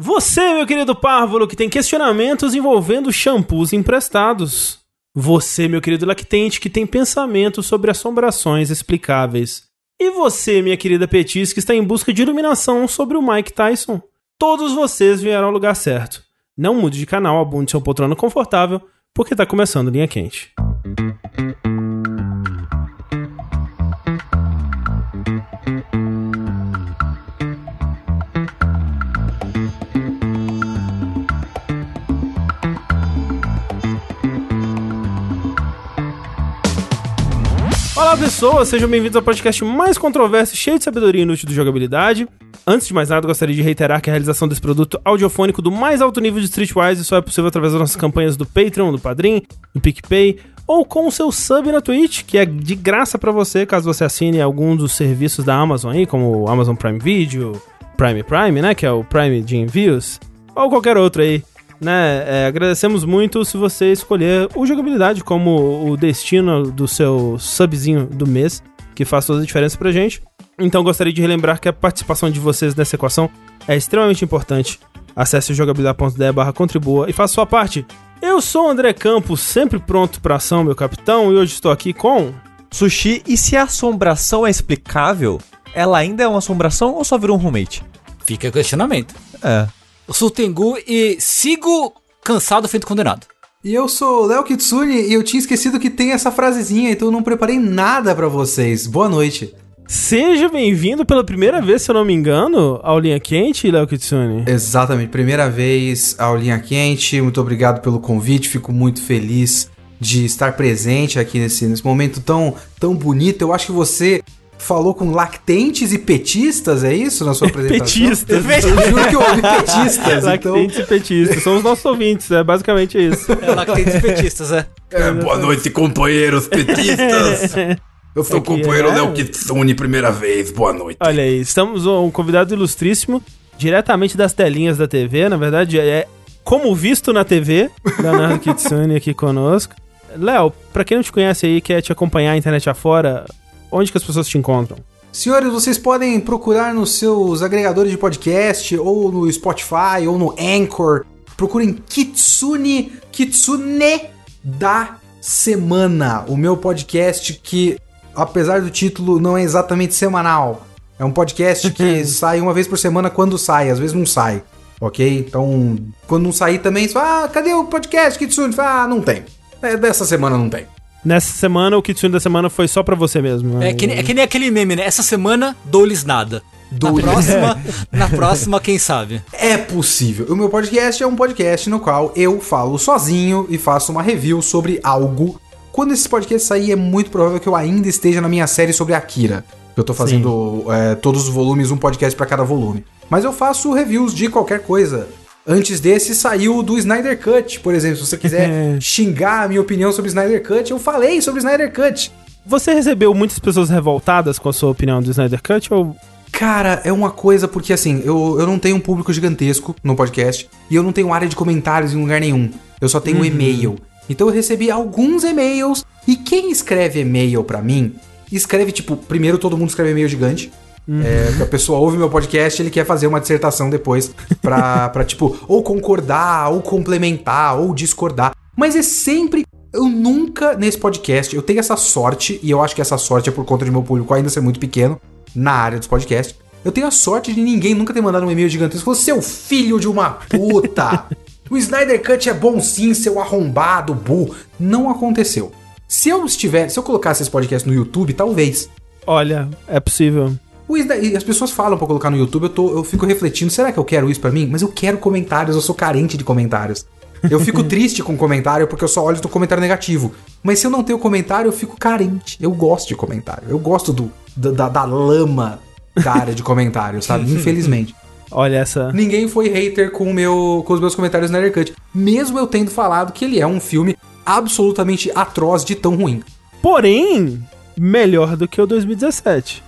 Você, meu querido párvulo, que tem questionamentos envolvendo shampoos emprestados. Você, meu querido lactente, que tem pensamentos sobre assombrações explicáveis. E você, minha querida Petis, que está em busca de iluminação sobre o Mike Tyson. Todos vocês vieram ao lugar certo. Não mude de canal, abunde seu poltrona confortável, porque está começando Linha Quente. Olá pessoas, sejam bem-vindos ao podcast mais controverso cheio de sabedoria inútil do jogabilidade. Antes de mais nada, gostaria de reiterar que a realização desse produto audiofônico do mais alto nível de Streetwise só é possível através das nossas campanhas do Patreon, do Padrim, do PicPay ou com o seu sub na Twitch, que é de graça para você caso você assine algum dos serviços da Amazon aí, como o Amazon Prime Video, Prime Prime, né, que é o Prime de envios, ou qualquer outro aí né? É, agradecemos muito se você escolher o jogabilidade como o destino do seu subzinho do mês, que faz toda a diferença pra gente. Então gostaria de relembrar que a participação de vocês nessa equação é extremamente importante. Acesse jogabilidade.de barra contribua e faça sua parte. Eu sou o André Campos, sempre pronto pra ação, meu capitão, e hoje estou aqui com... Sushi, e se a assombração é explicável, ela ainda é uma assombração ou só virou um roommate? Fica questionamento. É. Eu sou o Tengu e sigo cansado feito condenado. E eu sou o Léo Kitsune e eu tinha esquecido que tem essa frasezinha, então eu não preparei nada pra vocês. Boa noite. Seja bem-vindo pela primeira vez, se eu não me engano, ao Linha Quente, Léo Kitsune. Exatamente, primeira vez ao Linha Quente. Muito obrigado pelo convite, fico muito feliz de estar presente aqui nesse, nesse momento tão, tão bonito. Eu acho que você falou com lactentes e petistas, é isso na sua apresentação? Petistas. Eu juro que eu ouvi petistas. então... Lactentes e petistas. São os nossos ouvintes, é basicamente isso. É lactentes e petistas, é. É, boa noite, companheiros petistas. Eu sou o Aqui companheiro é- Léo Kitsune, primeira vez. Boa noite. Olha aí, estamos um convidado ilustríssimo, diretamente das telinhas da TV, na verdade, é como visto na TV, Leonardo Kitsune aqui conosco. Léo, pra quem não te conhece aí, quer te acompanhar a internet afora, onde que as pessoas te encontram? Senhores, vocês podem procurar nos seus agregadores de podcast, ou no Spotify, ou no Anchor. Procurem Kitsune, Kitsune da Semana, o meu podcast que, apesar do título, não é exatamente semanal. É um podcast que sai uma vez por semana quando sai, às vezes não sai. Ok? Então, quando não sair também, você fala, ah, cadê o podcast Kitsune? Fala, ah, não tem. É, dessa semana não tem. Nessa semana, o Kitsune da semana foi só pra você mesmo. né? É que, nem- é que nem aquele meme, né? Essa semana, dou-lhes nada. Na Dou-lhes- próxima, na próxima, quem sabe? É possível. O meu podcast é um podcast no qual eu falo sozinho e faço uma review sobre algo. Quando esse podcast sair, é muito provável que eu ainda esteja na minha série sobre Akira. Eu tô fazendo é, todos os volumes, um podcast pra cada volume. Mas eu faço reviews de qualquer coisa. Antes desse saiu do Snyder Cut, por exemplo. Se você quiser xingar a minha opinião sobre Snyder Cut, eu falei sobre Snyder Cut. Você recebeu muitas pessoas revoltadas com a sua opinião do Snyder Cut ou Cara, é uma coisa porque assim, eu, eu não tenho um público gigantesco no podcast e eu não tenho área de comentários em lugar nenhum. Eu só tenho e-mail. Então eu recebi alguns e-mails e quem escreve e-mail pra mim, escreve tipo, primeiro todo mundo escreve e-mail gigante. É, que a pessoa ouve meu podcast ele quer fazer uma dissertação depois pra, pra tipo, ou concordar, ou complementar, ou discordar. Mas é sempre. Eu nunca, nesse podcast, eu tenho essa sorte, e eu acho que essa sorte é por conta de meu público ainda ser muito pequeno na área dos podcasts. Eu tenho a sorte de ninguém nunca ter mandado um e-mail gigantesco. Falou, seu filho de uma puta! o Snyder Cut é bom sim, seu arrombado, burro. Não aconteceu. Se eu estiver, se eu colocasse esse podcast no YouTube, talvez. olha, é possível. E as pessoas falam pra colocar no YouTube, eu, tô, eu fico refletindo, será que eu quero isso pra mim? Mas eu quero comentários, eu sou carente de comentários. Eu fico triste com comentário porque eu só olho do comentário negativo. Mas se eu não tenho comentário, eu fico carente. Eu gosto de comentário. Eu gosto do, da, da- lama da área de comentário, sabe? Infelizmente. Olha essa. Ninguém foi hater com, meu, com os meus comentários na Cut. Mesmo eu tendo falado que ele é um filme absolutamente atroz de tão ruim. Porém, melhor do que o 2017.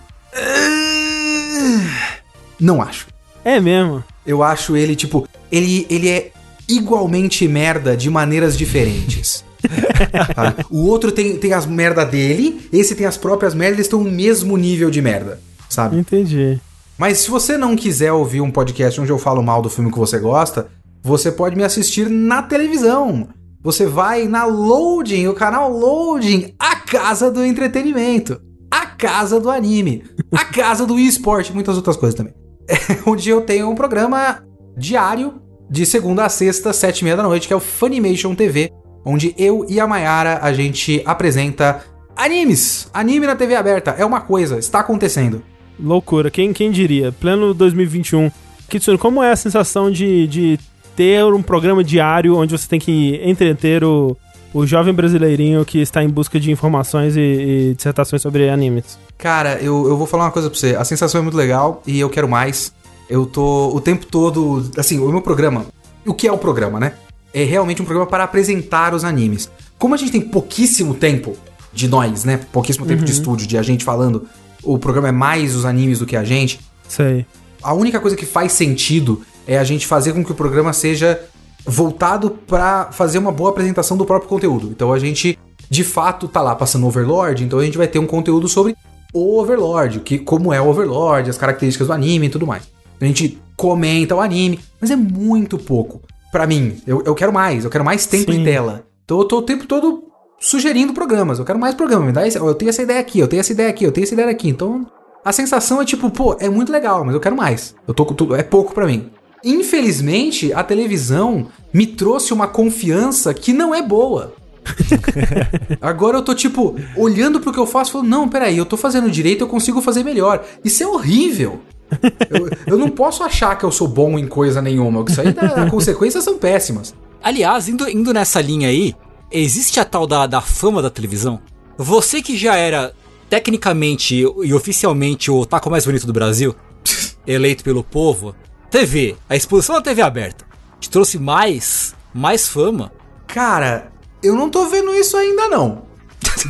Não acho. É mesmo. Eu acho ele, tipo, ele, ele é igualmente merda de maneiras diferentes. O outro tem, tem as merda dele, esse tem as próprias merdas, eles estão no mesmo nível de merda, sabe? Entendi. Mas se você não quiser ouvir um podcast onde eu falo mal do filme que você gosta, você pode me assistir na televisão. Você vai na Loading, o canal Loading, a casa do entretenimento, a casa do anime, a casa do esporte, muitas outras coisas também. É onde eu tenho um programa diário de segunda a sexta, sete e meia da noite, que é o Funimation TV, onde eu e a Mayara a gente apresenta animes. Anime na TV aberta é uma coisa, está acontecendo. Loucura, quem, quem diria? Pleno 2021. Kitsune, como é a sensação de, de ter um programa diário onde você tem que entreter o, o jovem brasileirinho que está em busca de informações e, e dissertações sobre animes? Cara, eu, eu vou falar uma coisa pra você. A sensação é muito legal e eu quero mais. Eu tô o tempo todo. Assim, o meu programa. O que é o programa, né? É realmente um programa para apresentar os animes. Como a gente tem pouquíssimo tempo de nós, né? Pouquíssimo tempo de estúdio, de a gente falando. O programa é mais os animes do que a gente. Sei. A única coisa que faz sentido é a gente fazer com que o programa seja voltado para fazer uma boa apresentação do próprio conteúdo. Então a gente, de fato, tá lá passando Overlord, então a gente vai ter um conteúdo sobre o Overlord, que, como é o Overlord, as características do anime e tudo mais. A gente comenta o anime, mas é muito pouco. Pra mim, eu, eu quero mais, eu quero mais tempo Sim. de tela. Então eu tô o tempo todo sugerindo programas, eu quero mais programas, me dá esse, eu tenho essa ideia aqui, eu tenho essa ideia aqui, eu tenho essa ideia aqui. Então a sensação é tipo, pô, é muito legal, mas eu quero mais. Eu tô, com tudo é pouco pra mim. Infelizmente, a televisão me trouxe uma confiança que não é boa. Agora eu tô, tipo, olhando pro que eu faço e falando, não, peraí, eu tô fazendo direito, eu consigo fazer melhor. Isso é horrível. Eu, eu não posso achar que eu sou bom em coisa nenhuma. Isso aí, dá- as consequências são péssimas. Aliás, indo, indo nessa linha aí, existe a tal da, da fama da televisão? Você que já era tecnicamente e oficialmente o taco mais bonito do Brasil, eleito pelo povo, TV, a exposição da TV aberta, te trouxe mais, mais fama. Cara, eu não tô vendo isso ainda não.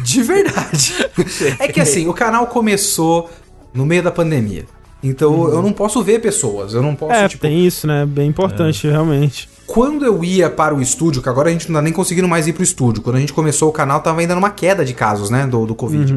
De verdade. É que assim, o canal começou no meio da pandemia. Então eu não posso ver pessoas. Eu não posso, É, tipo, tem isso, né? Bem importante, realmente. Quando eu ia para o estúdio, que agora a gente não tá nem conseguindo mais ir pro estúdio. Quando a gente começou o canal, tava ainda numa queda de casos, né? Do, do Covid.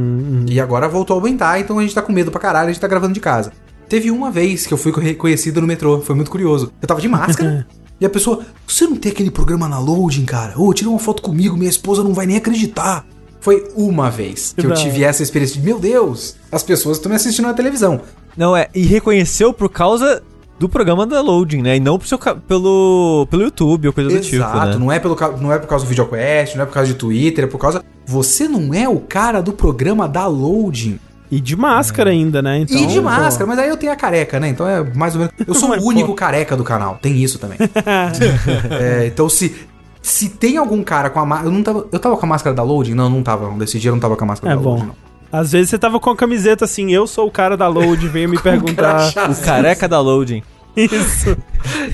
E agora voltou a aumentar, então a gente tá com medo pra caralho, a gente tá gravando de casa. Teve uma vez que eu fui reconhecido no metrô, foi muito curioso. Eu tava de máscara. E a pessoa, você não tem aquele programa na loading, cara? Ô, tira uma foto comigo, minha esposa não vai nem acreditar. Foi uma vez que eu tive essa experiência de, meu Deus, as pessoas estão me assistindo na televisão. Não, é, e reconheceu por causa do programa da Loading, né? E não seu, pelo, pelo YouTube ou coisa do tipo, Exato, né? não, é pelo, não é por causa do VideoQuest, não é por causa de Twitter, é por causa. Você não é o cara do programa da Loading. E de máscara ainda, né? Então, e de pô. máscara, mas aí eu tenho a careca, né? Então é mais ou menos. Eu sou Mas, o único pô. careca do canal, tem isso também. É, então se. Se tem algum cara com a máscara. Eu não tava. Eu tava com a máscara da Loading? Não, não tava. Não. Desse dia eu não tava com a máscara É da bom. Loading, não. Às vezes você tava com a camiseta assim, eu sou o cara da load, veio me perguntar. O careca da Loading. Isso.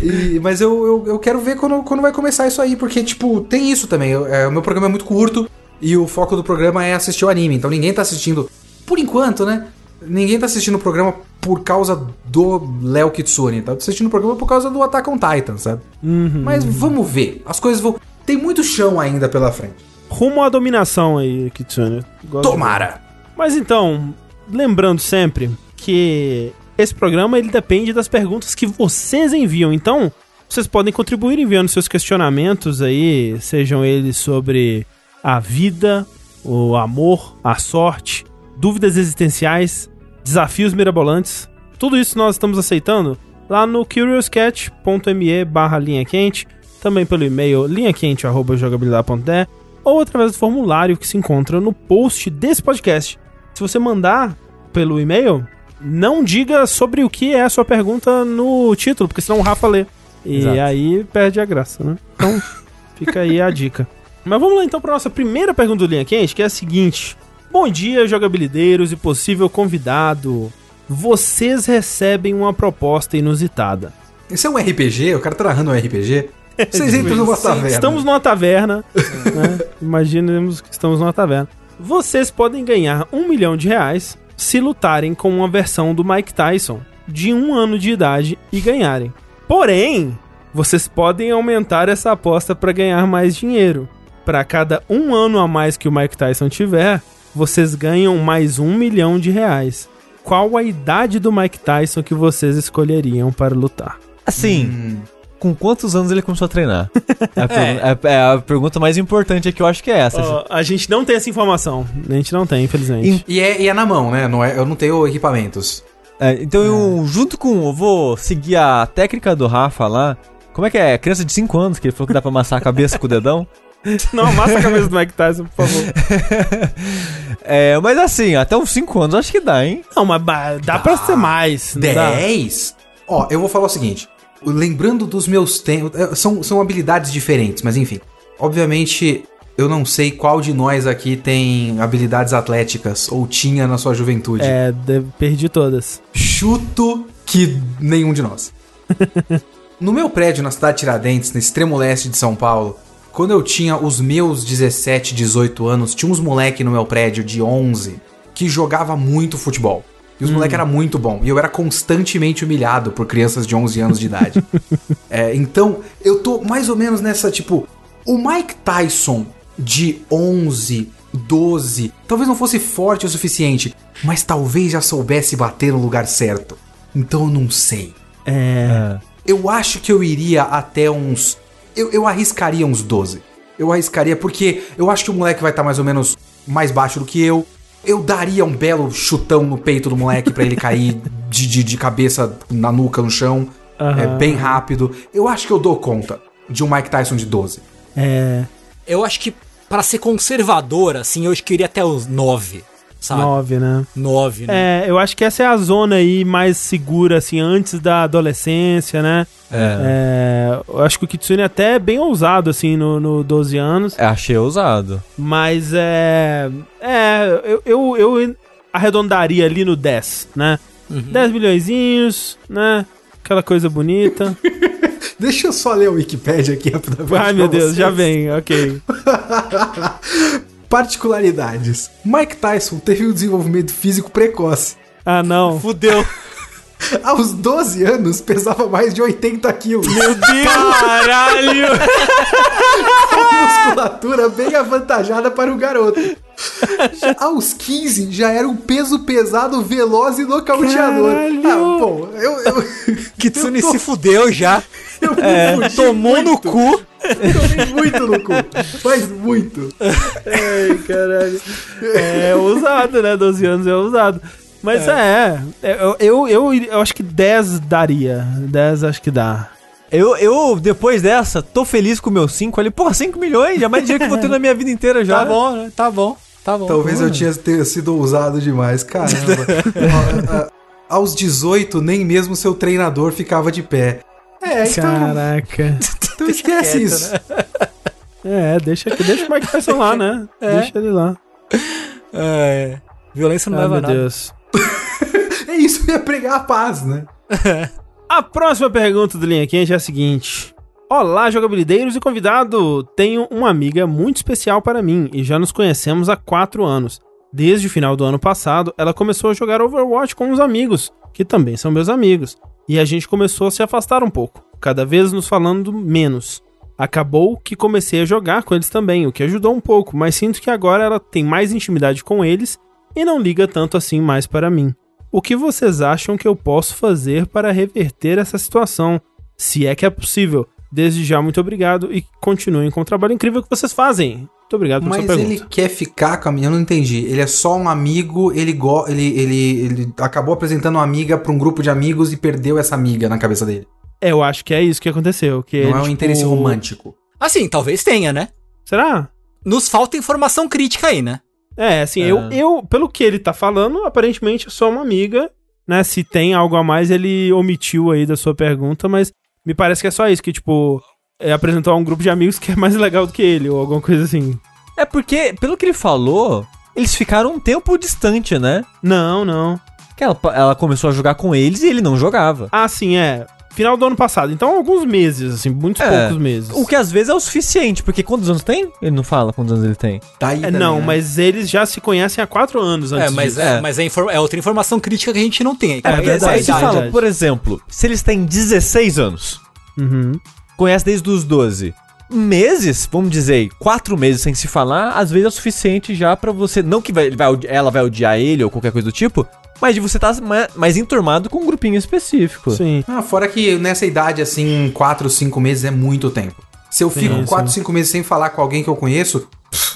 E- mas eu, eu, eu quero ver quando, quando vai começar isso aí, porque, tipo, tem isso também. Eu- é, o meu programa é muito curto e o foco do programa é assistir o anime. Então ninguém tá assistindo, por enquanto, né? Ninguém tá assistindo o programa por causa do Léo Kitsune. Tá assistindo o programa por causa do Attack on Titan, sabe? Mas vamos ver. As coisas vão. Tem muito chão ainda pela frente. Rumo à dominação aí, Kitsune. Gosto de- Tomara! Mas então, lembrando sempre que esse programa ele depende das perguntas que vocês enviam. Então, vocês podem contribuir enviando seus questionamentos aí, sejam eles sobre a vida, o amor, a sorte, dúvidas existenciais, desafios mirabolantes. Tudo isso nós estamos aceitando lá no curiouscat.me barra linha quente, também pelo e-mail linhaquente.jogabilidade.de ou através do formulário que se encontra no post desse podcast. Se você mandar pelo e-mail, não diga sobre o que é a sua pergunta no título, porque senão o Rafa lê. E Exato. aí perde a graça, né? Então, fica aí a dica. Mas vamos lá então para nossa primeira pergunta do Linha Quente, que é a seguinte: Bom dia, jogabilideiros e possível convidado. Vocês recebem uma proposta inusitada. Isso é um RPG? O cara tá narrando um RPG? Vocês entram numa taverna. Estamos numa taverna. né? Imaginemos que estamos numa taverna. Vocês podem ganhar um milhão de reais se lutarem com uma versão do Mike Tyson de um ano de idade e ganharem. Porém, vocês podem aumentar essa aposta para ganhar mais dinheiro. Para cada um ano a mais que o Mike Tyson tiver, vocês ganham mais um milhão de reais. qual a idade do Mike Tyson que vocês escolheriam para lutar? Assim, Hum, com quantos anos ele começou a treinar? É a, é- é a pergunta mais importante aqui, eu acho que é essa. A gente não tem essa informação. A gente não tem, infelizmente. E é, e é na mão, né? Não é, eu não tenho equipamentos. É, então, eu, junto com. Eu vou seguir a técnica do Rafa lá. Como é que é? Criança de 5 anos que ele falou que dá pra amassar a cabeça com o dedão. Não amassa a cabeça do Mike Tyson, por favor. É, mas assim, até uns 5 anos acho que dá, hein? Não, mas ba- dá pra ser mais. não dá? 10? Ó, eu vou falar o seguinte. Lembrando dos meus tempos. São, são habilidades diferentes, mas enfim. Obviamente, eu não sei qual de nós aqui tem habilidades atléticas ou tinha na sua juventude. É, de- perdi todas. Chuto que nenhum de nós. no meu prédio na cidade de Tiradentes, no extremo leste de São Paulo, quando eu tinha os meus 17, 18 anos, tinha uns moleque no meu prédio de 11 que jogava muito futebol. E os moleque era muito bom. E eu era constantemente humilhado por crianças de 11 anos de idade. É, então, eu tô mais ou menos nessa, tipo... O Mike Tyson de 11, 12, talvez não fosse forte o suficiente, mas talvez já soubesse bater no lugar certo. Então eu não sei. É. Eu acho que eu iria até uns. Eu, eu arriscaria uns 12. Eu arriscaria porque eu acho que o moleque vai estar mais ou menos mais baixo do que eu. Eu daria um belo chutão no peito do moleque pra ele cair de, de, de cabeça na nuca no chão. É Aham. bem rápido. Eu acho que eu dou conta de um Mike Tyson de 12. É. Eu acho que pra ser conservador, assim, eu acho que iria até os 9, sabe? Nove, né? 9, né? É, eu acho que essa é a zona aí mais segura, assim, antes da adolescência, né? É, eu acho que o Kitsune é até bem ousado, assim, no, no 12 anos. É, achei ousado. Mas é. É, eu, eu, eu arredondaria ali no 10, né? 10 milhõezinhos, né? Aquela coisa bonita. Deixa eu só ler o Wikipedia aqui rapidamente. Ai, meu Deus, vocês. já vem, ok. Particularidades. Mike Tyson teve um desenvolvimento físico precoce. Ah, não. Fudeu. Aos 12 anos, pesava mais de 80 quilos. Meu Deus! Caralho! musculatura bem avantajada para o garoto. Aos 15, já era um peso pesado, veloz e nocauteador. Caralho! Ah, bom, eu, eu, Kitsune se fudeu já. Eu É, fudi tomou no muito. cu. Tomei muito no cu. Mas muito. Ai, caralho. É ousado, né? 12 anos é ousado. Mas é, é, eu, eu, eu, eu acho que 10 daria. 10 acho que dá. Eu, eu, depois dessa, tô feliz com o meu 5 ali. Porra, 5 milhões, já mais dinheiro que eu vou ter na minha vida inteira já. Tá bom, né? Tá bom. Tá bom. Talvez eu tinha ter sido ousado demais. Caramba. Aos 18, nem mesmo seu treinador ficava de pé. É, então, Caraca. então esquece isso. É, deixa, deixa o Mike Tyson lá, né? Deixa ele lá. É. Violência não Ai, leva meu a nada. Deus. É isso, eu ia pregar a paz, né? A próxima pergunta do Linha Quente é a seguinte. Olá, jogabilideiros e convidado! Tenho uma amiga muito especial para mim e já nos conhecemos há 4 anos. Desde o final do ano passado, ela começou a jogar Overwatch com uns amigos, que também são meus amigos, e a gente começou a se afastar um pouco, cada vez nos falando menos. Acabou que comecei a jogar com eles também, o que ajudou um pouco, mas sinto que agora ela tem mais intimidade com eles e não liga tanto assim mais para mim. O que vocês acham que eu posso fazer para reverter essa situação? Se é que é possível. Desde já, muito obrigado e continuem com o trabalho incrível que vocês fazem. Muito obrigado pela Mas sua pergunta. ele quer ficar com a menina, eu não entendi. Ele é só um amigo, ele, go ele, ele, ele acabou apresentando uma amiga pra um grupo de amigos e perdeu essa amiga na cabeça dele. É, eu acho que é isso que aconteceu. Que não ele, é um tipo, interesse romântico. Assim, talvez tenha, né? Será? Nos falta informação crítica aí, né? É, assim, É. Eu, eu, pelo que ele tá falando, aparentemente é só uma amiga, né? Se tem algo a mais, ele omitiu aí da sua pergunta, mas me parece que é só isso, que, tipo, é, apresentou a um grupo de amigos que é mais legal do que ele, ou alguma coisa assim. É porque, pelo que ele falou, eles ficaram um tempo distante, né? Não, não. Que ela, ela começou a jogar com eles e ele não jogava. Ah, sim, é. Final do ano passado. Então, alguns meses, assim, muitos É. poucos meses. O que às vezes é o suficiente, porque quantos anos tem? Ele não fala quantos anos ele tem. Tá aí É, não, né? mas eles já se conhecem há quatro anos antes É, mas, disso. é, É. mas é, é outra informação crítica que a gente não tem. aí, cara. É verdade, Aí você fala, por exemplo, se eles têm 16 anos, Uhum. Conhece desde os 12. Meses, vamos dizer, quatro meses sem se falar, às vezes é o suficiente já pra você. Não que vai, ele vai ela vai odiar ele ou qualquer coisa do tipo, mas de você estar mais enturmado com um grupinho específico. Sim. Ah, fora que nessa idade, assim, 4, 5 meses é muito tempo. Se eu fico Sim, 4, sim. 5 meses sem falar com alguém que eu conheço, pff,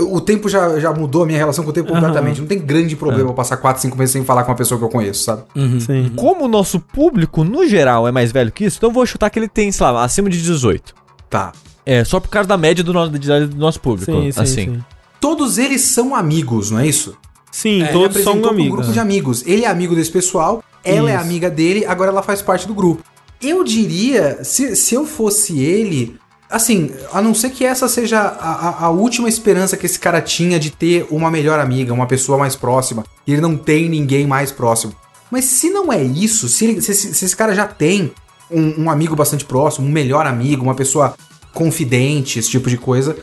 o tempo já, já mudou a minha relação com o tempo Aham. completamente. Não tem grande problema eu passar 4, 5 meses sem falar com uma pessoa que eu conheço, sabe? Sim. Como o nosso público, no geral, é mais velho que isso, então eu vou chutar que ele tem, sei lá, acima de 18. Tá. É, só por causa da média do nosso, do nosso público. Sim, sim, assim. sim. Todos eles são amigos, não é isso? Sim, Ele todos são pra um amigos. grupo de amigos. Ele é amigo desse pessoal, ela é Isso. amiga dele, agora ela faz parte do grupo. Eu diria, se, se eu fosse ele, assim, a não ser que essa seja a, a- última esperança que esse cara tinha de ter uma melhor amiga, uma pessoa mais próxima, e ele não tem ninguém mais próximo. Mas se não é isso, se, ele- se se esse cara já tem um, um amigo bastante próximo, um melhor amigo, uma pessoa confidente, esse tipo de coisa,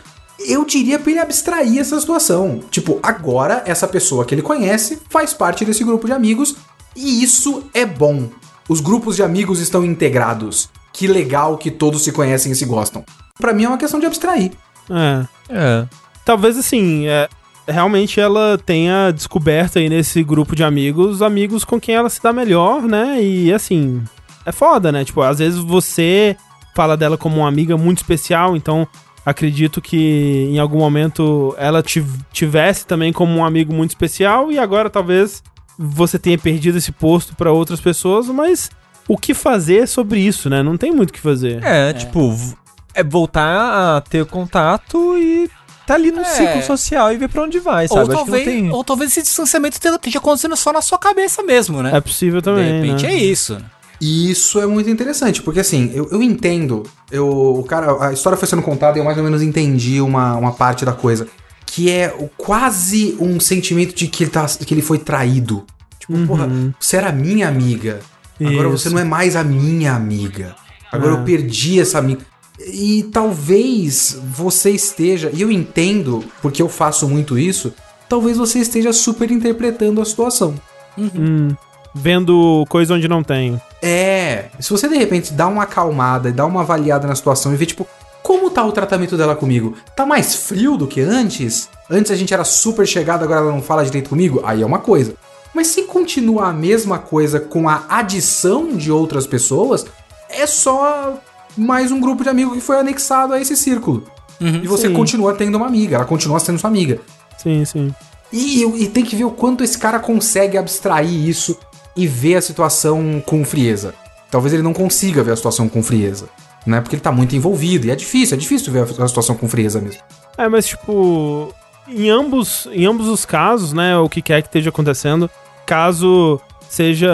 eu diria pra ele abstrair essa situação. Tipo, agora essa pessoa que ele conhece faz parte desse grupo de amigos e isso é bom. Os grupos de amigos estão integrados. Que legal que todos se conhecem e se gostam. Pra mim é uma questão de abstrair. É. É. Talvez assim, é, realmente ela tenha descoberto aí nesse grupo de amigos, amigos com quem ela se dá melhor, né? E assim, é foda, né? Tipo, às vezes você fala dela como uma amiga muito especial, então acredito que em algum momento ela tiv- tivesse também como um amigo muito especial e agora talvez você tenha perdido esse posto pra outras pessoas, mas o que fazer sobre isso, né? Não tem muito o que fazer. É, tipo, v- é voltar a ter contato e tá ali no É. ciclo social e ver pra onde vai, sabe? Ou Acho talvez, que não tem... ou talvez esse distanciamento esteja- acontecendo só na sua cabeça mesmo, né? É possível De também. repente né? é isso. E isso é muito interessante, porque assim, eu, eu entendo, eu, o cara, a história foi sendo contada e eu mais ou menos entendi uma, uma parte da coisa. Que é o, quase um sentimento de que ele, tá, que ele foi traído. Tipo, porra, você era minha amiga. Agora Isso. você não é mais a minha amiga. Agora Ah. eu perdi essa amiga. E talvez você esteja, e eu entendo, porque eu faço muito isso, talvez você esteja super interpretando a situação. Hum, vendo coisa onde não tem. É, se você de repente dá uma acalmada e dá uma avaliada na situação e vê, tipo, como tá o tratamento dela comigo? Tá mais frio do que antes? Antes a gente era super chegado, agora ela não fala direito comigo? Aí é uma coisa. Mas se continua a mesma coisa com a adição de outras pessoas, é só mais um grupo de amigos que foi anexado a esse círculo. e você sim. continua tendo uma amiga, ela continua sendo sua amiga. Sim, sim. E, e tem que ver o quanto esse cara consegue abstrair isso e ver a situação com frieza. Talvez ele não consiga ver a situação com frieza, né? Porque ele tá muito envolvido e é difícil, é difícil ver a a situação com frieza mesmo. É, mas tipo, em ambos, em ambos os casos, né, o que quer que esteja acontecendo, caso seja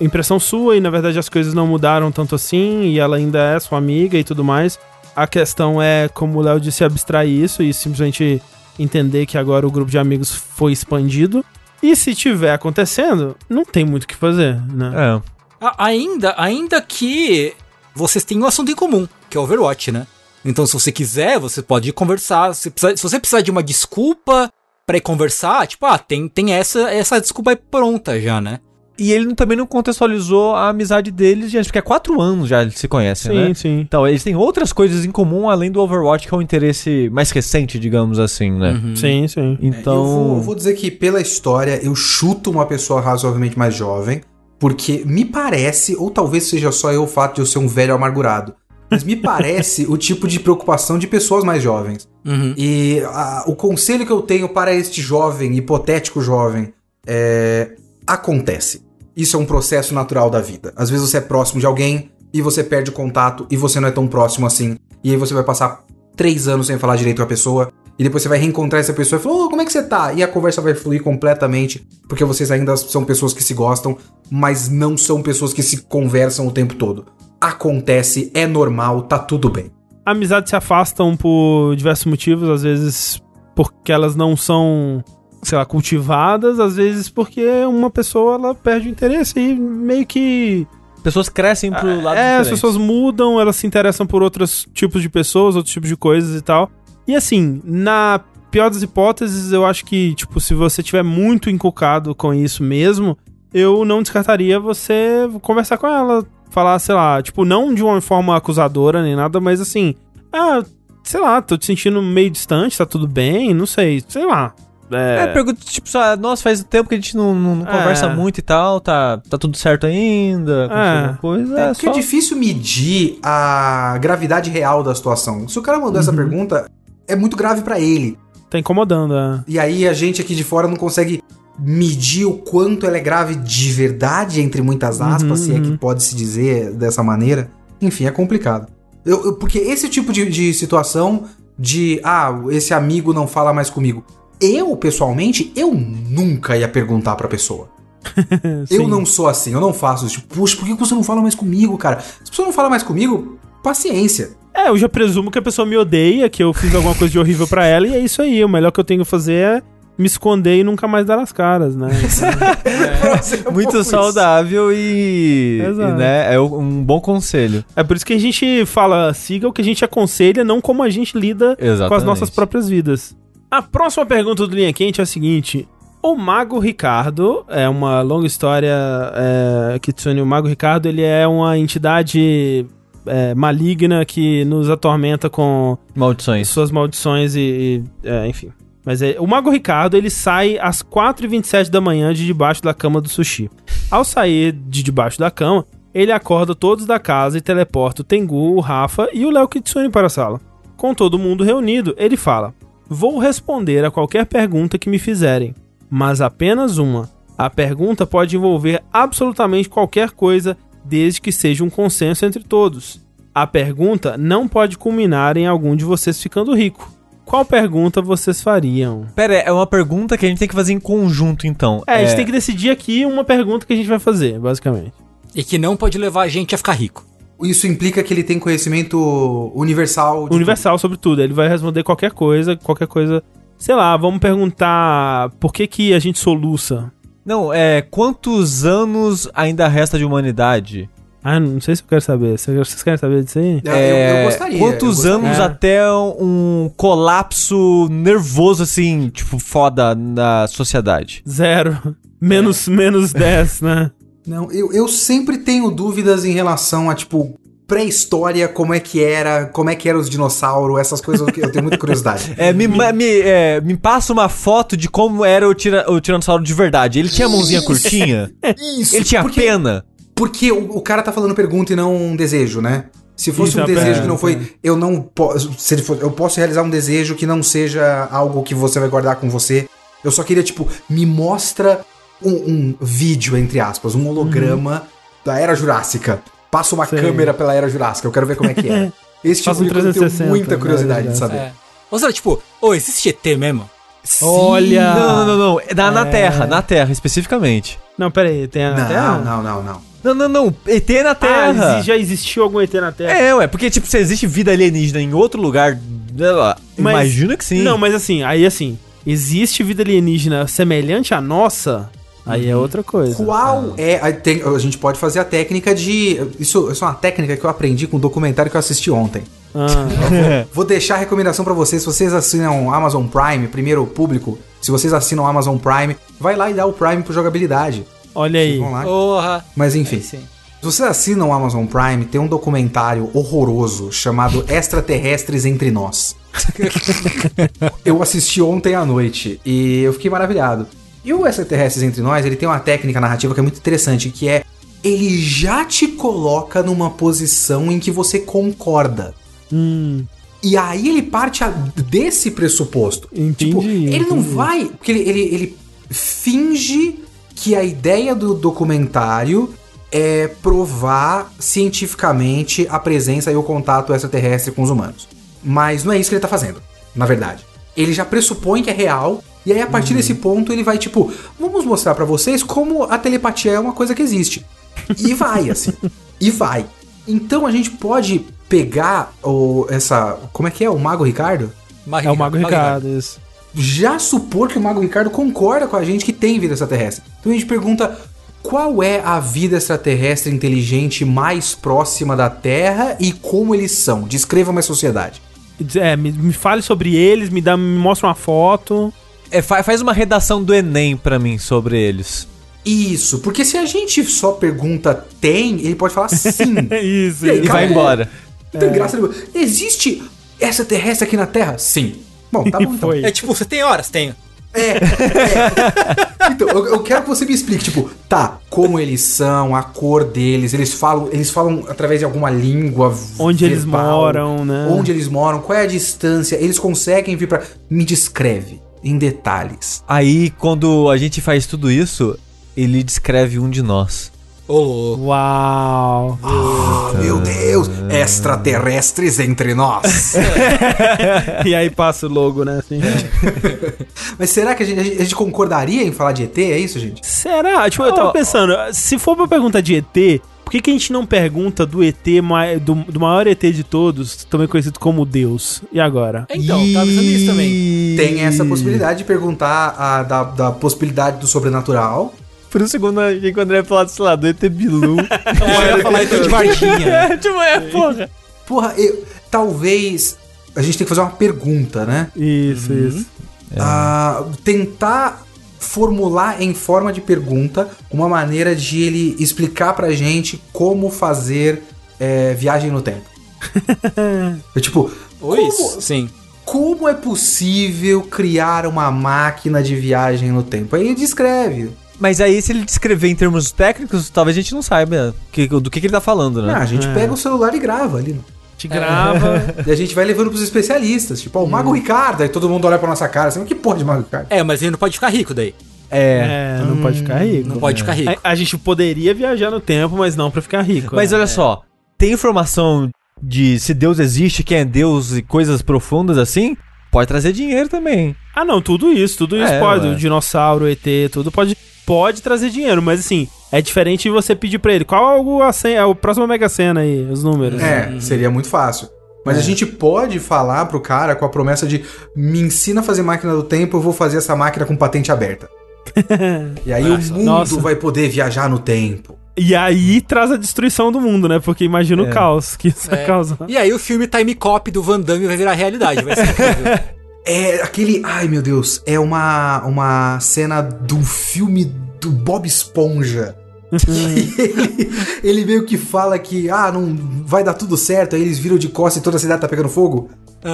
impressão sua e na verdade as coisas não mudaram tanto assim e ela ainda é sua amiga e tudo mais, a questão é, como o Léo disse, abstrair isso e simplesmente entender que agora o grupo de amigos foi expandido. E se tiver acontecendo, não tem muito o que fazer, né? É. A- Ainda, ainda que vocês tenham um assunto em comum, que é Overwatch, né? Então, se você quiser, você pode conversar. Se, precisar- se você precisar de uma desculpa pra ir conversar, tipo, ah, tem, tem essa, essa desculpa aí pronta já, né? E ele também não contextualizou a amizade deles, gente, porque há quatro anos já eles se conhecem, Sim, né? sim. Então, eles têm outras coisas em comum além do Overwatch, que é um interesse mais recente, digamos assim, né? Sim, sim. Então. Eu vou, eu vou dizer que pela história eu chuto uma pessoa razoavelmente mais jovem, porque me parece, ou talvez seja só eu o fato de eu ser um velho amargurado, mas me parece o tipo de preocupação de pessoas mais jovens. Uhum. E a- o conselho que eu tenho para este jovem, hipotético jovem, é. Acontece. Isso é um processo natural da vida. Às vezes você é próximo de alguém e você perde o contato e você não é tão próximo assim. E aí você vai passar três anos sem falar direito com a pessoa. E depois você vai reencontrar essa pessoa e falar, ô, como é que você tá? E a conversa vai fluir completamente, porque vocês ainda são pessoas que se gostam, mas não são pessoas que se conversam o tempo todo. Acontece, é normal, tá tudo bem. Amizades se afastam por diversos motivos, às vezes porque elas não são, sei lá, cultivadas, às vezes porque uma pessoa ela perde o interesse e meio que Pessoas crescem pro lado é, as diferente. pessoas mudam, elas se interessam por outros tipos de pessoas, outros tipos de coisas e tal. E assim, na pior das hipóteses, eu acho que, tipo, se você tiver muito encucado com isso mesmo, eu não descartaria você conversar com ela, falar, sei lá, tipo, não de uma forma acusadora nem nada, mas assim, ah, sei lá, tô te sentindo meio distante, tá tudo bem, não sei, sei lá. É, pergunta tipo só, nossa, faz tempo que a gente não, não- não É. conversa muito e tal, tá, tá tudo certo ainda, É. coisa, É, é, porque só... é difícil medir a gravidade real da situação. Se o cara mandou essa Uhum. pergunta, é muito grave pra ele. Tá incomodando, é. E aí a gente aqui de fora não consegue medir o quanto ela é grave de verdade, entre muitas aspas, Uhum, se é que uhum. pode se dizer dessa maneira. Enfim, é complicado. Eu- eu- porque esse tipo de, de situação de, ah, esse amigo não fala mais comigo. Eu, pessoalmente, eu nunca ia perguntar pra pessoa. eu não sou assim, eu não faço isso. Tipo, puxa, por que você não fala mais comigo, cara? Se a pessoa não fala mais comigo, paciência. É, eu já presumo que a pessoa me odeia, que eu fiz alguma coisa de horrível pra ela, e é isso aí. O melhor que eu tenho que fazer é me esconder e nunca mais dar as caras, né? É um Muito saudável e, e, né, é um bom conselho. É por isso que a gente fala, siga o que a gente aconselha, não como a gente lida com as Exatamente. nossas próprias vidas. A próxima pergunta do Linha Quente é a seguinte. O Mago Ricardo é uma longa história, é, Kitsune. O Mago Ricardo, ele é uma entidade é, maligna que nos atormenta com Maldições. suas maldições e, e, é, enfim. Mas é, o Mago Ricardo, ele sai às 4h27 da manhã de debaixo da cama do sushi. Ao sair de debaixo da cama, ele acorda todos da casa e teleporta o Tengu, o Rafa e o Léo Kitsune para a sala. Com todo mundo reunido, ele fala: Vou responder a qualquer pergunta que me fizerem, mas apenas uma. A pergunta pode envolver absolutamente qualquer coisa, desde que seja um consenso entre todos. A pergunta não pode culminar em algum de vocês ficando rico. Qual pergunta vocês fariam? Pera, é uma pergunta que a gente tem que fazer em conjunto, então. É, a gente tem que decidir aqui uma pergunta que a gente vai fazer, basicamente. E que não pode levar a gente a ficar rico. Isso implica que ele tem conhecimento universal. de Universal sobre tudo. Ele vai responder qualquer coisa, qualquer coisa. Sei lá, vamos perguntar por que, que a gente soluça. Não, é. Quantos anos ainda resta de humanidade? Ah, não sei se eu quero saber. Vocês querem saber disso aí? É, eu, eu É, gostaria. Quantos eu anos É. até um colapso nervoso, assim, tipo, foda na sociedade? Zero. Menos, menos 10, né? Não, eu, eu sempre tenho dúvidas em relação a, tipo, pré-história, como é que era, como é que eram os dinossauros, essas coisas que eu tenho muita curiosidade. É, me, me, é, me passa uma foto de como era o, tira, o Tiranossauro de verdade. Ele tinha a mãozinha curtinha? Isso, Ele tinha porque, pena? Porque o, o cara tá falando pergunta e não um desejo, né? Se fosse Isso, um é, desejo é, que não foi, é. eu não posso, se ele for, eu posso realizar um desejo que não seja algo que você vai guardar com você. Eu só queria tipo, me mostra um, um vídeo entre aspas, um holograma da era jurássica. Passa uma Sei. câmera pela era jurássica. Eu quero ver como é que é. Esse tipo Faz um de coisa eu tenho 360, muita né, curiosidade de saber. É. Ou seja, tipo, ô, existe ET mesmo? Olha. Não, não, não, não. É na, na É. Terra, na Terra, especificamente. Não, pera aí. Tem a Não, Terra? não, não, não. Não, não, não. ET na Ah, Terra. exi- já existiu algum ET na Terra? É, ué, porque, tipo, se existe vida alienígena em outro lugar, sei lá, Mas- imagina que sim. Não, mas assim, aí assim, existe vida alienígena semelhante à nossa? Aí é outra coisa. Qual é. A, tem- a gente pode fazer a técnica de. Isso, isso é uma técnica que eu aprendi com um documentário que eu assisti ontem. Ah, Vou deixar a recomendação pra vocês. Se vocês assinam Amazon Prime, primeiro público, se vocês assinam Amazon Prime, vai lá e dá o Prime pro jogabilidade. Olha Vocês aí. vão lá. Porra. Mas enfim, se sim. vocês assinam Amazon Prime, tem um documentário horroroso chamado Extraterrestres Entre Nós. eu assisti ontem à noite e eu fiquei maravilhado. E o Extraterrestres Entre Nós, ele tem uma técnica narrativa que é muito interessante, que é ele já te coloca numa posição em que você concorda. Hum, E aí ele parte a- desse pressuposto. Entendi, Tipo, ele não entendi. vai. Porque ele, ele, ele finge que a ideia do documentário é provar cientificamente a presença e o contato extraterrestre com os humanos. Mas não é isso que ele tá fazendo, na verdade. Ele já pressupõe que é real, e aí a partir Uhum. desse ponto ele vai, tipo, vamos mostrar pra vocês como a telepatia é uma coisa que existe. E vai, assim. e vai. Então a gente pode pegar o, essa. Como é que é? O Mago Ricardo? é o Mago Ricardo, isso. Já supor que o Mago Ricardo concorda com a gente que tem vida extraterrestre. Então a gente pergunta qual é a vida extraterrestre inteligente mais próxima da Terra e como eles são. Descreva uma sociedade. É, me, me fale sobre eles, me, dá, me mostra uma foto. É, fa- faz uma redação do Enem pra mim sobre eles. Isso, porque se a gente só pergunta tem, ele pode falar sim. Isso, E aí, E vai embora. Não tem graça nenhuma. Existe extraterrestre aqui na Terra? Sim. Bom, tá bom então. Foi. É tipo, você tem horas? Tenho. É, é. Então, eu, eu quero que você me explique, tipo, tá, como eles são, a cor deles, eles falam, eles falam através de alguma língua. Onde eles verbal, moram, né? Onde eles moram, qual é a distância, eles conseguem vir pra. Me descreve em detalhes. Aí, quando a gente faz tudo isso, ele descreve um de nós. Ô, louco. Uau. Ah, meu Deus, extraterrestres entre nós. e aí passa o logo, né? Assim. Mas será que a gente, a gente concordaria em falar de ET? É isso, gente? Será? Tipo, eu tava pensando, se for pra perguntar de ET, por que, que a gente não pergunta do ET, mai- do, do maior ET de todos, também conhecido como Deus? E agora? Então, tava pensando nisso também. Tem essa possibilidade de perguntar a, da, da possibilidade do sobrenatural. Por um segundo, eu achei que o André ia falar, sei lá, do ET Bilu. Eu ia falar então de Varginha. É, tipo, é, porra. Porra, eu, talvez a gente tem que fazer uma pergunta, né? Isso, isso. Ah, tentar formular em forma de pergunta uma maneira de ele explicar pra gente como fazer é, viagem no tempo. É tipo, como? Sim. como é possível criar uma máquina de viagem no tempo? Aí ele descreve. Mas aí, se ele descrever em termos técnicos, talvez a gente não saiba que- do que, que ele tá falando, né? Ah, a gente É. pega o celular e grava ali. né? Te grava. E a gente vai levando pros especialistas. Tipo, ó, o Mago Ricardo. Aí todo mundo olha pra nossa cara assim, "Mas que porra de Mago Ricardo? É, mas ele não pode ficar rico daí. É. É, não pode ficar rico. Não pode ficar rico. A, a gente poderia viajar no tempo, mas não pra ficar rico. Mas é. olha só, tem informação de se Deus existe, quem é Deus e coisas profundas assim? Pode trazer dinheiro também. Ah, não, tudo isso, tudo isso É, pode. ué. O dinossauro, o ET, tudo pode, pode trazer dinheiro, mas assim, é diferente de você pedir pra ele qual é o, a senha, é o próximo Mega Sena aí, os números. É, seria muito fácil. Mas a gente pode falar pro cara com a promessa de me ensina a fazer máquina do tempo, eu vou fazer essa máquina com patente aberta. e aí o mundo nossa. vai poder viajar no tempo. E aí traz a destruição do mundo, né? Porque imagina o É. caos que isso É. causa. E aí o filme Time Cop do Van Damme vai virar realidade. Vai ser incrível. É aquele. Ai meu Deus, é uma, uma cena do filme do Bob Esponja. ele, ele meio que fala que, ah, não vai dar tudo certo, aí eles viram de costas e toda a cidade tá pegando fogo.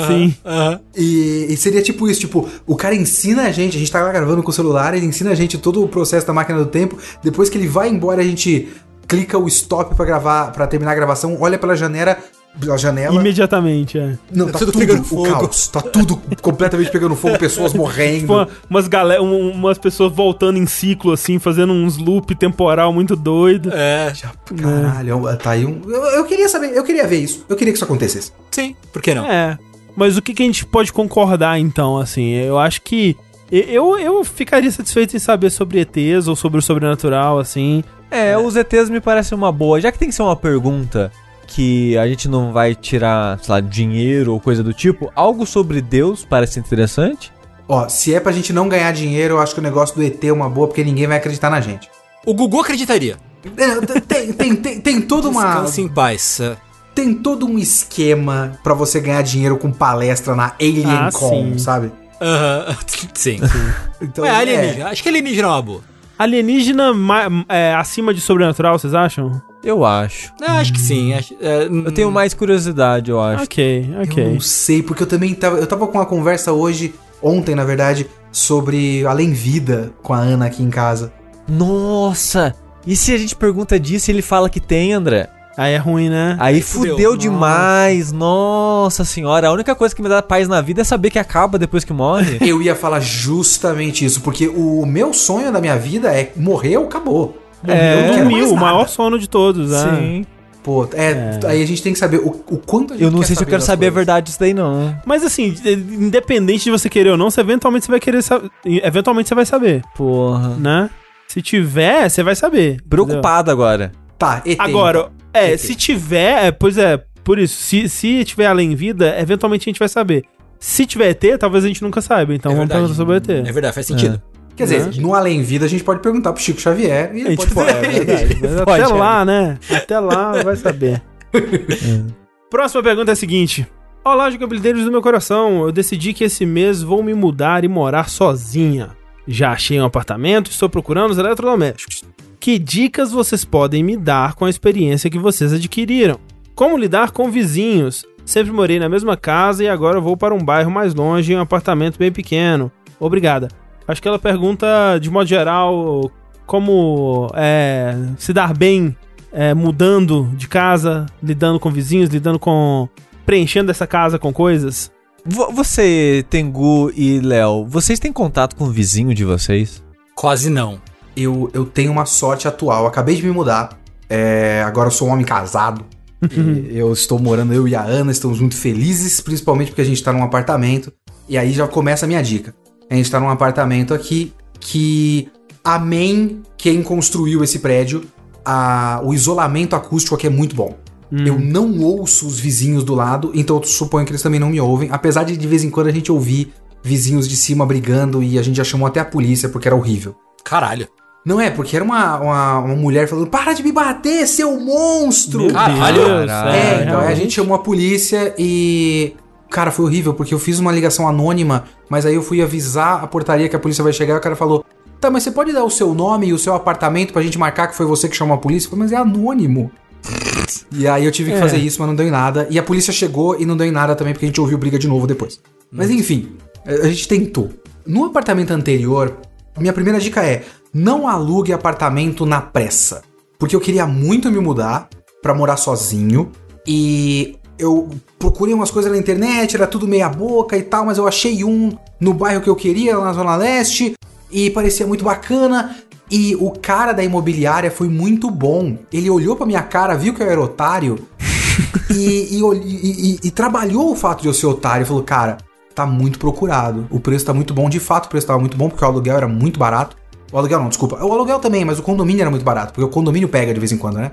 Sim. Aham. E, e seria tipo isso, tipo, o cara ensina a gente, a gente tá lá gravando com o celular, ele ensina a gente todo o processo da máquina do tempo, depois que ele vai embora, a gente clica o stop pra gravar, para terminar a gravação, olha pela janela, pela janela. Imediatamente, é. Não, tá Tudo tudo, pegando o fogo. caos, tá tudo completamente pegando fogo, pessoas morrendo. Tipo, uma- umas, galera, um- umas pessoas voltando em ciclo, assim, fazendo uns loop temporal muito doido. É, Caralho, tá aí um. Eu, eu queria saber, eu queria ver isso. Eu queria que isso acontecesse. sim. Por que não? É. Mas o que, que a gente pode concordar, então, assim? Eu acho que. Eu, eu ficaria satisfeito em saber sobre ETs ou sobre o sobrenatural, assim. É, os ETs me parecem uma boa. Já que tem que ser uma pergunta que a gente não vai tirar, sei lá, dinheiro ou coisa do tipo, algo sobre Deus parece interessante. Ó, se é pra gente não ganhar dinheiro, eu acho que o negócio do ET é uma boa, porque ninguém vai acreditar na gente. O Gugu acreditaria. É, Tem, tem, tem, tem toda uma. Descanse em paz. É. Tem todo um esquema pra você ganhar dinheiro com palestra na AlienCon, sim. sabe? Aham. Sim. Então, é alienígena. Acho que alienígena é uma boa. Alienígena é, acima de sobrenatural, vocês acham? Eu acho. É, acho que sim. Acho- é, Eu tenho mais curiosidade, eu acho. Ok, Eu ok. não sei, porque eu também tava. Eu tava com uma conversa hoje, ontem, na verdade, sobre Além Vida com a Ana aqui em casa. Nossa! E se a gente pergunta disso e ele fala que tem, André? Aí é ruim, né? Aí fudeu. fudeu demais. Nossa senhora. A única coisa que me dá paz na vida é saber que acaba depois que morre. Eu ia falar justamente isso, porque o meu sonho da minha vida é morrer ou É, Dormiu, o maior sono de todos, é. Sim. Pô, é, aí a gente tem que saber o, o quanto a gente Eu não quer sei se eu quero saber a coisas. verdade disso daí, não. Mas assim, independente de você querer ou não, você eventualmente você vai querer saber. Eventualmente você vai saber, Porra. né? Se tiver, você vai saber. entendeu? Preocupado agora. Tá, ET. Agora, é, ET. se tiver, é, pois é, por isso, se, se tiver além vida, eventualmente a gente vai saber. Se tiver ET, talvez a gente nunca saiba. Então É vamos verdade. perguntar sobre ET. É verdade, faz sentido. Quer dizer, no Além Vida a gente pode perguntar pro Chico Xavier e A ele gente pode falar. é verdade, mas Pode, até é. lá, né? Até lá vai saber. Próxima pergunta é a seguinte. Olá, jogabilideiros do meu coração. Eu decidi que esse mês vou me mudar e morar sozinha. Já achei um apartamento e estou procurando os eletrodomésticos. Que dicas vocês podem me dar com a experiência que vocês adquiriram? Como lidar com vizinhos? Sempre morei na mesma casa e agora vou para um bairro mais longe em um apartamento bem pequeno. Obrigada. Acho que ela pergunta, de modo geral, como é, se dar bem é, mudando de casa, lidando com vizinhos, lidando com. preenchendo essa casa com coisas. Vo- Você, Tengu e Léo, vocês têm contato com o vizinho de vocês? Quase não. Eu, eu tenho uma sorte atual. Acabei de me mudar. É, agora eu sou um homem casado. E eu estou morando, eu e a Ana, estamos muito felizes, principalmente porque a gente tá num apartamento. E aí já começa a minha dica. A gente tá num apartamento aqui que, amém quem construiu esse prédio, a- o isolamento acústico aqui é muito bom. Eu não ouço os vizinhos do lado, então eu suponho que eles também não me ouvem. Apesar de de vez em quando a gente ouvir vizinhos de cima brigando e a gente já chamou até a polícia porque era horrível. Caralho. Não é, porque era uma, uma, uma mulher falando: Para de me bater, seu monstro! Meu Caralho. É, então a gente chamou a polícia e. Cara, foi horrível, porque eu fiz uma ligação anônima, mas aí eu fui avisar a portaria que a polícia vai chegar e o cara falou: Tá, mas você pode dar o seu nome e o seu apartamento pra gente marcar que foi você que chamou a polícia? Eu falei, mas é anônimo. E aí eu tive que É. fazer isso, mas não deu em nada. E a polícia chegou e não deu em nada também, porque a gente ouviu briga de novo depois. Mas enfim, a gente tentou. No apartamento anterior, minha primeira dica é: não alugue apartamento na pressa. Porque eu queria muito me mudar pra morar sozinho. E eu procurei umas coisas na internet, era tudo meia boca e tal, mas eu achei um no bairro que eu queria, lá na Zona Leste, e parecia muito bacana. E o cara da imobiliária foi muito bom. Ele olhou pra minha cara, viu que eu era otário e, e, e- e trabalhou o fato de eu ser otário. Falou, cara, tá muito procurado. O preço tá muito bom. De fato, o preço tava muito bom, porque o aluguel era muito barato. O aluguel não, desculpa. O aluguel também, mas o condomínio era muito barato, porque o condomínio pega de vez em quando, né?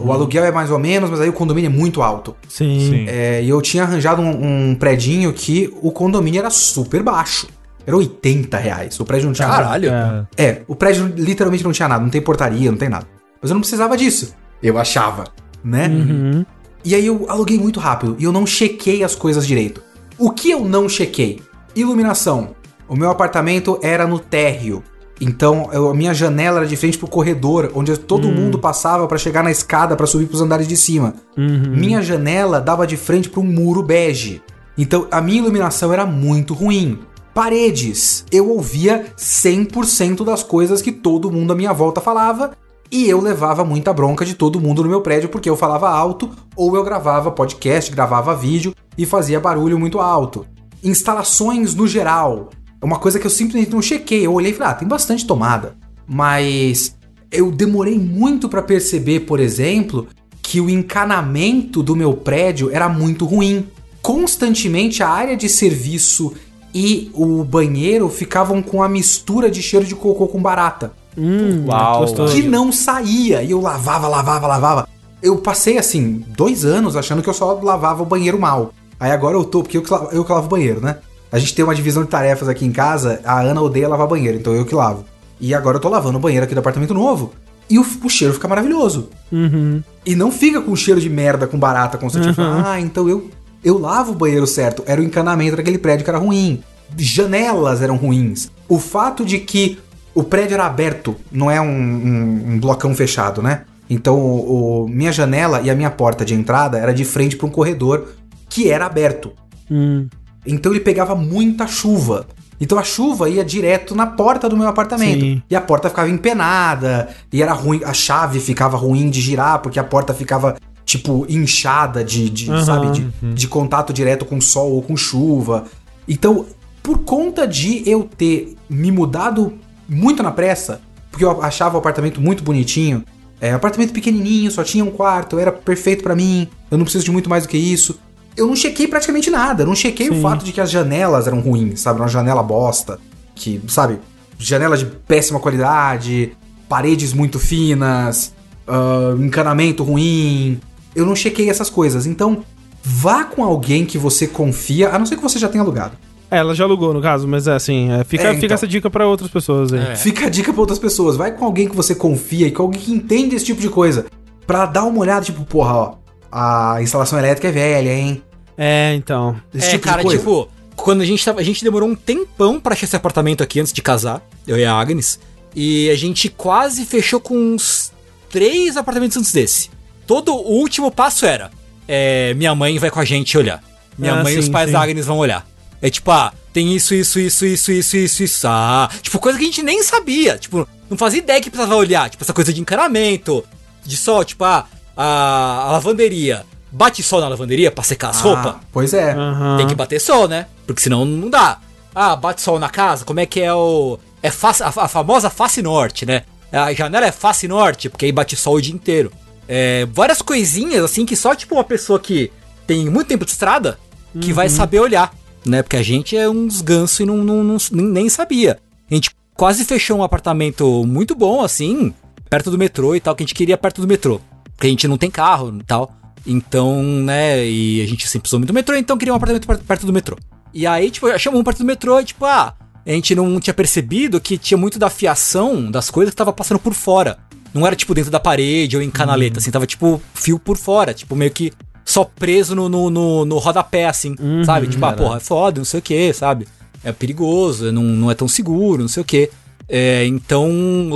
O aluguel é mais ou menos, mas aí o condomínio é muito alto. Sim. É, e eu tinha arranjado um, um predinho que o condomínio era super baixo. Era 80 reais. O prédio não tinha nada. Caralho. É. É, o prédio literalmente não tinha nada, não tem portaria, não tem nada. Mas eu não precisava disso. Eu achava, né? Uhum. E aí eu aluguei muito rápido e eu não chequei as coisas direito. O que eu não chequei? Iluminação. O meu apartamento era no térreo. Então, eu- a minha janela era de frente pro corredor, onde todo mundo passava pra chegar na escada pra subir pros andares de cima. Minha janela dava de frente pra um muro bege. Então, a minha iluminação era muito ruim. Paredes. Eu ouvia 100% das coisas que todo mundo à minha volta falava e eu levava muita bronca de todo mundo no meu prédio porque eu falava alto ou eu gravava podcast, gravava vídeo e fazia barulho muito alto. Instalações no geral. É uma coisa que eu simplesmente não chequei. Eu olhei e falei, ah, tem bastante tomada. Mas eu demorei muito pra perceber, por exemplo, que o encanamento do meu prédio era muito ruim. Constantemente a área de serviço e o banheiro ficavam com a mistura de cheiro de cocô com barata Hum, Uau. que não saía. E eu lavava, lavava, lavava. Eu passei assim, dois anos achando que eu só lavava o banheiro mal. Aí agora eu tô, porque eu que, la- eu que lavo o banheiro, né? A gente tem uma divisão de tarefas aqui em casa, a Ana odeia lavar banheiro, então eu que lavo. E agora eu tô lavando o banheiro aqui do apartamento novo. E o, o cheiro fica maravilhoso. Uhum. E não fica com cheiro de merda, com barata constante. Ah, então eu, eu lavo o banheiro certo. Era o encanamento daquele prédio que era ruim. Janelas eram ruins. O fato de que o prédio era aberto, não é um, um- um blocão fechado, né? Então, o, o- minha janela e a minha porta de entrada era de frente para um corredor que era aberto. Hum. Então ele pegava muita chuva. Então a chuva ia direto na porta do meu apartamento. Sim. E a porta ficava empenada, e era ruim, a chave ficava ruim de girar, porque a porta ficava, tipo, inchada de, de Aham. sabe, de, de contato direto com sol ou com chuva. Então, por conta de eu ter me mudado muito na pressa, porque eu achava o apartamento muito bonitinho, é, apartamento pequenininho, só tinha um quarto, era perfeito pra mim, eu não preciso de muito mais do que isso. Eu não chequei praticamente nada, eu não chequei o Sim. fato de que as janelas eram ruins, sabe? Uma janela bosta, que, sabe? Janela de péssima qualidade, paredes muito finas, ah, encanamento ruim. Eu não chequei essas coisas. Então, vá com alguém que você confia, a não ser que você já tenha alugado. É, ela já alugou, no caso, mas é assim, é, fica, É, fica então. essa dica pra outras pessoas aí. É. Fica a dica pra outras pessoas. Vai com alguém que você confia e com alguém que entende esse tipo de coisa. Pra dar uma olhada, tipo, porra, ó, a instalação elétrica é velha, hein? É, então. Esse é, tipo cara, de coisa. tipo, quando a gente tava. A gente demorou um tempão pra achar esse apartamento aqui antes de casar, eu e a Agnes. E a gente quase fechou com uns três apartamentos antes desse. Todo o último passo era: é, minha mãe vai com a gente olhar. Minha Ah, mãe e os sim, pais sim. da Agnes vão olhar. É tipo, ah, tem isso, isso, isso, isso, isso, isso, isso. Ah, tipo, coisa que a gente nem sabia. Tipo, não fazia ideia que precisava olhar. Tipo, essa coisa de encanamento, de sol, tipo, ah, a, a lavanderia. Bate sol na lavanderia pra secar as roupas? Ah, pois é. Aham. Tem que bater sol, né? Porque senão não dá. Ah, bate sol na casa, como é que é o. É face, a, a famosa face norte, né? A janela é face norte, porque aí bate sol o dia inteiro. É, várias coisinhas, assim, que só tipo uma pessoa que tem muito tempo de estrada que vai saber olhar, né? Porque a gente é uns ganso e não, não- não- nem sabia. A gente quase fechou um apartamento muito bom, assim, perto do metrô e tal, que a gente queria perto do metrô. Porque a gente não tem carro e tal. Então, né, e a gente sempre precisou muito do metrô, então queria um apartamento per- perto do metrô. E aí, tipo, achamos um perto do metrô e, tipo, ah, a gente não tinha percebido que tinha muito da fiação das coisas que tava passando por fora. Não era, tipo, dentro da parede ou em canaleta, assim, tava, tipo, fio por fora, tipo, meio que só preso no, no, no, no rodapé, assim, sabe? Tipo, ah, porra, é foda, não sei o que, sabe? É perigoso, não, não é tão seguro, não sei o que. É, então,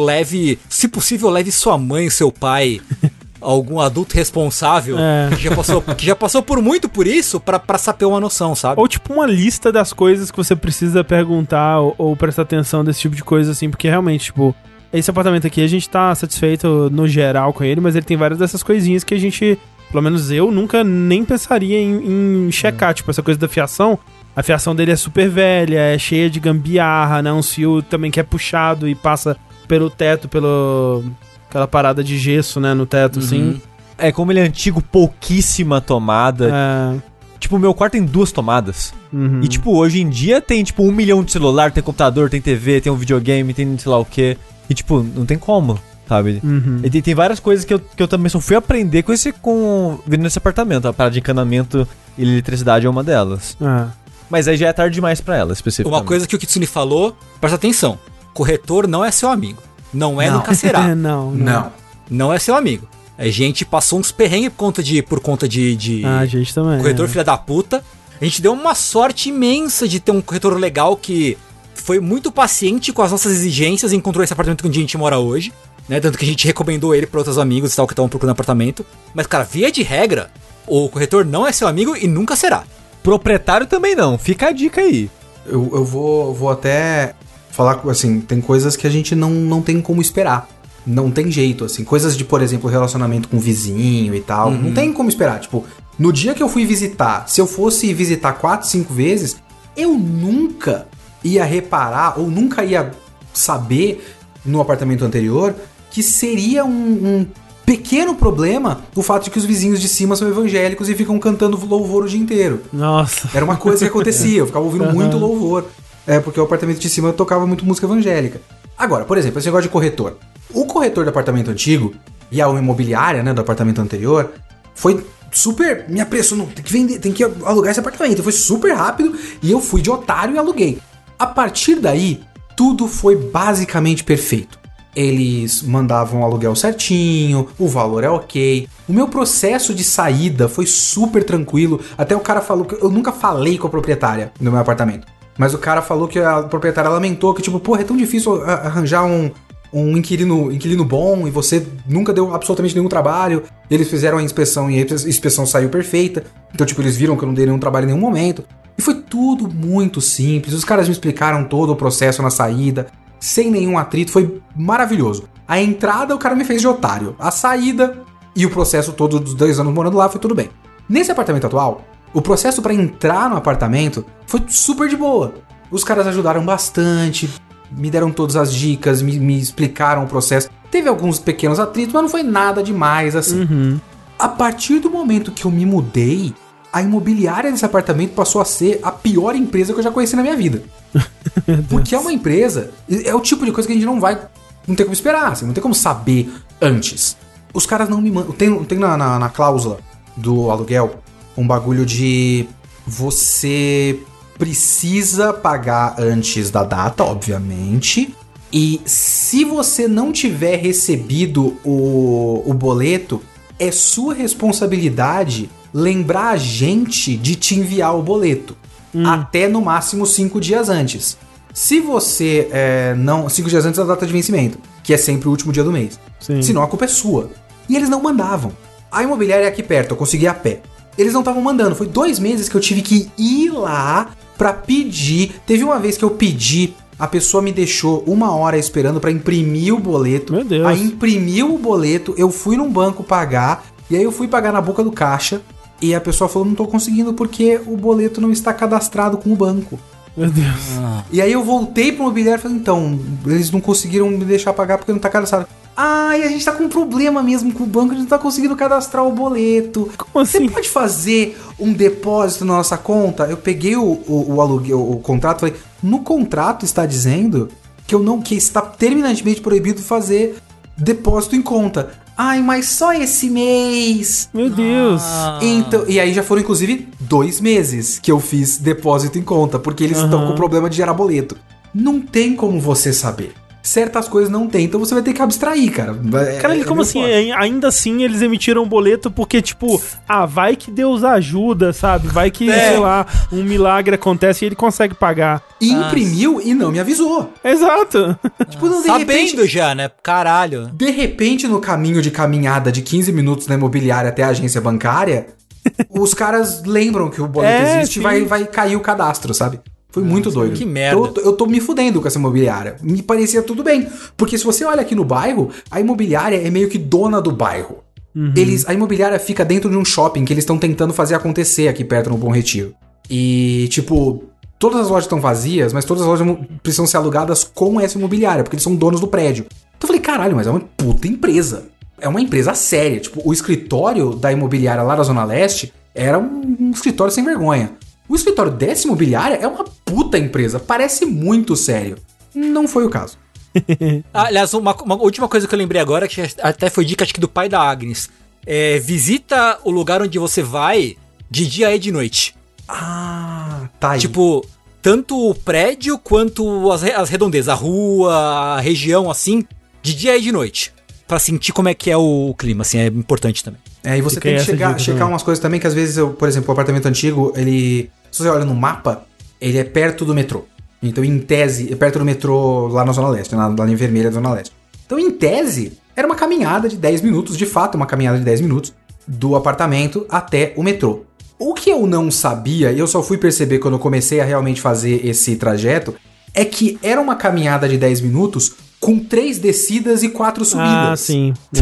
leve, se possível, leve sua mãe, seu pai, algum adulto responsável É. que, já passou, que já passou por muito por isso pra, pra saber uma noção, sabe? Ou tipo uma lista das coisas que você precisa perguntar ou, ou prestar atenção desse tipo de coisa, assim, porque realmente, tipo, esse apartamento aqui a gente tá satisfeito no geral com ele, mas ele tem várias dessas coisinhas que a gente, pelo menos eu, nunca nem pensaria em, em checar. Tipo, essa coisa da fiação. A fiação dele é super velha, é cheia de gambiarra, né? Um fio também que é puxado e passa pelo teto, pelo. Aquela parada de gesso, né? No teto, assim. É, como ele é antigo, pouquíssima tomada. É. Tipo, o meu quarto tem duas tomadas. uhum. E, tipo, hoje em dia tem, tipo, um milhão de celular, tem computador, tem TV, tem um videogame, tem sei lá o quê. E, tipo, não tem como, sabe? Uhum. E tem, tem várias coisas que eu, que eu também só fui aprender com esse, com, vindo nesse apartamento. A parada de encanamento e eletricidade é uma delas. É. Mas aí já é tarde demais pra ela, especificamente. Uma coisa que o Kitsune falou, presta atenção. Corretor não é seu amigo. Não é, Não. nunca será. não, não. Não. não é seu amigo. A gente passou uns perrengues por conta de. Por conta de, de Ah, a gente também. corretor é. filha da puta. A gente deu uma sorte imensa de ter um corretor legal que foi muito paciente com as nossas exigências e encontrou esse apartamento onde a gente mora hoje. Né? Tanto que a gente recomendou ele para outros amigos e tal que estavam procurando apartamento. Mas, cara, via de regra, o corretor não é seu amigo e nunca será. Proprietário também não, fica a dica aí. Eu, eu vou, vou até falar, assim, tem coisas que a gente não, não tem como esperar. Não tem jeito, assim. Coisas de, por exemplo, relacionamento com vizinho e tal. Não tem como esperar. Tipo, no dia que eu fui visitar, se eu fosse visitar quatro, cinco vezes, eu nunca ia reparar ou nunca ia saber no apartamento anterior que seria um, um pequeno problema o fato de que os vizinhos de cima são evangélicos e ficam cantando louvor o dia inteiro. Nossa. Era uma coisa que acontecia, eu ficava ouvindo muito louvor. É, porque o apartamento de cima tocava muito música evangélica. Agora, por exemplo, esse negócio de corretor. O corretor do apartamento antigo e a imobiliária, né, do apartamento anterior, foi super. Me apressou, não, tem que vender, tem que alugar esse apartamento. Foi super rápido e eu fui de otário e aluguei. A partir daí, tudo foi basicamente perfeito. Eles mandavam o aluguel certinho, o valor é ok. O meu processo de saída foi super tranquilo. Até o cara falou que eu nunca falei com a proprietária do meu apartamento. Mas o cara falou que a proprietária lamentou que, tipo, porra, é tão difícil arranjar um, um inquilino, inquilino bom e você nunca deu absolutamente nenhum trabalho. Eles fizeram a inspeção e a inspeção saiu perfeita. Então, tipo, eles viram que eu não dei nenhum trabalho em nenhum momento. E foi tudo muito simples. Os caras me explicaram todo o processo na saída, sem nenhum atrito. Foi maravilhoso. A entrada o cara me fez de otário. A saída e o processo todo dos dois anos morando lá foi tudo bem. Nesse apartamento atual, o processo pra entrar no apartamento foi super de boa. Os caras ajudaram bastante, me deram todas as dicas, me, me explicaram o processo. Teve alguns pequenos atritos, mas não foi nada demais assim. Uhum. A partir do momento que eu me mudei, a imobiliária desse apartamento passou a ser a pior empresa que eu já conheci na minha vida. Porque é uma empresa, é o tipo de coisa que a gente não vai, não tem como esperar, assim, não tem como saber antes. Os caras não me mandam. Tem, tem na, na, na cláusula do aluguel um bagulho de você precisa pagar antes da data, obviamente. E se você não tiver recebido o, o boleto, é sua responsabilidade lembrar a gente de te enviar o boleto. Até no máximo cinco dias antes. Se você é, não. Cinco dias antes da data de vencimento, que é sempre o último dia do mês. Sim. Senão a culpa é sua. E eles não mandavam. A imobiliária é aqui perto, eu consegui a pé. Eles não estavam mandando. Foi dois meses que eu tive que ir lá pra pedir. Teve uma vez que eu pedi, a pessoa me deixou uma hora esperando pra imprimir o boleto. Meu Deus. Aí imprimiu o boleto, eu fui num banco pagar, e aí eu fui pagar na boca do caixa. E a pessoa falou: não tô conseguindo porque o boleto não está cadastrado com o banco. Meu Deus. E aí eu voltei pro mobiliário e falei, então, eles não conseguiram me deixar pagar porque não tá cadastrado. Ah, e a gente tá com um problema mesmo com o banco, a gente não tá conseguindo cadastrar o boleto. Como Você assim? pode fazer um depósito na nossa conta? Eu peguei o, o, o aluguel, o contrato, e falei, no contrato está dizendo que eu não, que está terminantemente proibido fazer depósito em conta. Ai, mas só esse mês. Meu Deus. Ah. Então, e aí já foram, inclusive, dois meses que eu fiz depósito em conta, porque eles estão Aham. com problema de gerar boleto. Não tem como você saber. Certas coisas não tem, então você vai ter que abstrair, cara. É- Caralho, é como assim? Ai- Ainda assim eles emitiram um boleto porque, tipo, ah, vai que Deus ajuda, sabe? Vai que, É. sei lá, um milagre acontece e ele consegue pagar. E imprimiu e não me avisou. Exato. Tipo, não, de Sabendo repente, já, né? Caralho. de repente, no caminho de caminhada de 15 minutos na imobiliária até a agência bancária, os caras lembram que o boleto É, existe e vai, vai cair o cadastro, sabe? Foi muito doido. que merda. Eu, tô- eu tô me fudendo com essa imobiliária. Me parecia tudo bem. Porque se você olha aqui no bairro, a imobiliária é meio que dona do bairro. Eles, a imobiliária fica dentro de um shopping que eles estão tentando fazer acontecer aqui perto no Bom Retiro. E, tipo, todas as lojas estão vazias, mas todas as lojas precisam ser alugadas com essa imobiliária, porque eles são donos do prédio. Então eu falei, caralho, mas é uma puta empresa. É uma empresa séria. Tipo, o escritório da imobiliária lá da Zona Leste era um escritório sem vergonha. O escritório dessa imobiliária é uma puta empresa. Parece muito sério. Não foi o caso. Ah, Aliás, uma, uma última coisa que eu lembrei agora, que até foi dica acho que do pai da Agnes. É, visita o lugar onde você vai de dia e de noite. Ah, tá aí. Tipo, tanto o prédio quanto as, as redondezas, a rua, a região, assim, de dia e de noite. Pra sentir como é que é o clima, assim, é importante também. É, e você Fica tem que chegar, checar também. umas coisas também, que às vezes, eu, por exemplo, o apartamento antigo, ele. Se você olha no mapa, ele é perto do metrô. Então, em tese, é perto do metrô lá na Zona Leste, na, na linha vermelha da Zona Leste. Então, em tese, era uma caminhada de 10 minutos, de fato, uma caminhada de 10 minutos, do apartamento até o metrô. O que eu não sabia, e eu só fui perceber quando eu comecei a realmente fazer esse trajeto, é que era uma caminhada de 10 minutos com três descidas e quatro subidas. Ah, sim.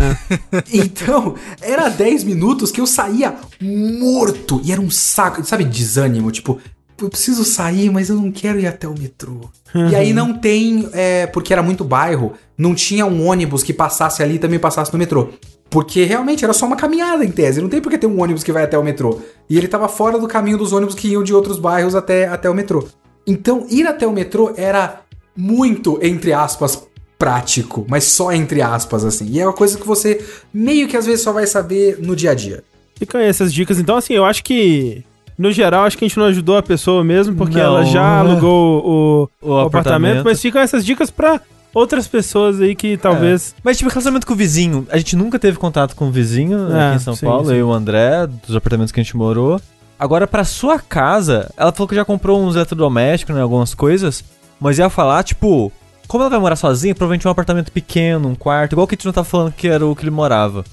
É. Então, era 10 minutos que eu saía morto. E era um saco, sabe, desânimo, tipo, eu preciso sair, mas eu não quero ir até o metrô. E aí não tem, é, porque era muito bairro, não tinha um ônibus que passasse ali e também passasse no metrô. Porque realmente era só uma caminhada em tese, não tem porque ter um ônibus que vai até o metrô. E ele tava fora do caminho dos ônibus que iam de outros bairros até, até o metrô. Então, ir até o metrô era muito, entre aspas, prático, mas só entre aspas, assim. E é uma coisa que você meio que às vezes só vai saber no dia a dia. Ficam aí essas dicas. Então, assim, eu acho que, no geral, acho que a gente não ajudou a pessoa mesmo, porque Não, ela já alugou o, O o apartamento, apartamento. mas ficam essas dicas pra outras pessoas aí que talvez. Mas, tipo, relacionamento com o vizinho. A gente nunca teve contato com o vizinho É, aqui em São sim, Paulo, sim. eu e o André, dos apartamentos que a gente morou. Agora, pra sua casa, ela falou que já comprou uns eletrodomésticos, né? Algumas coisas. Mas ia falar, tipo, como ela vai morar sozinha, provavelmente um apartamento pequeno, um quarto, igual que a gente não tá falando que era o que ele morava.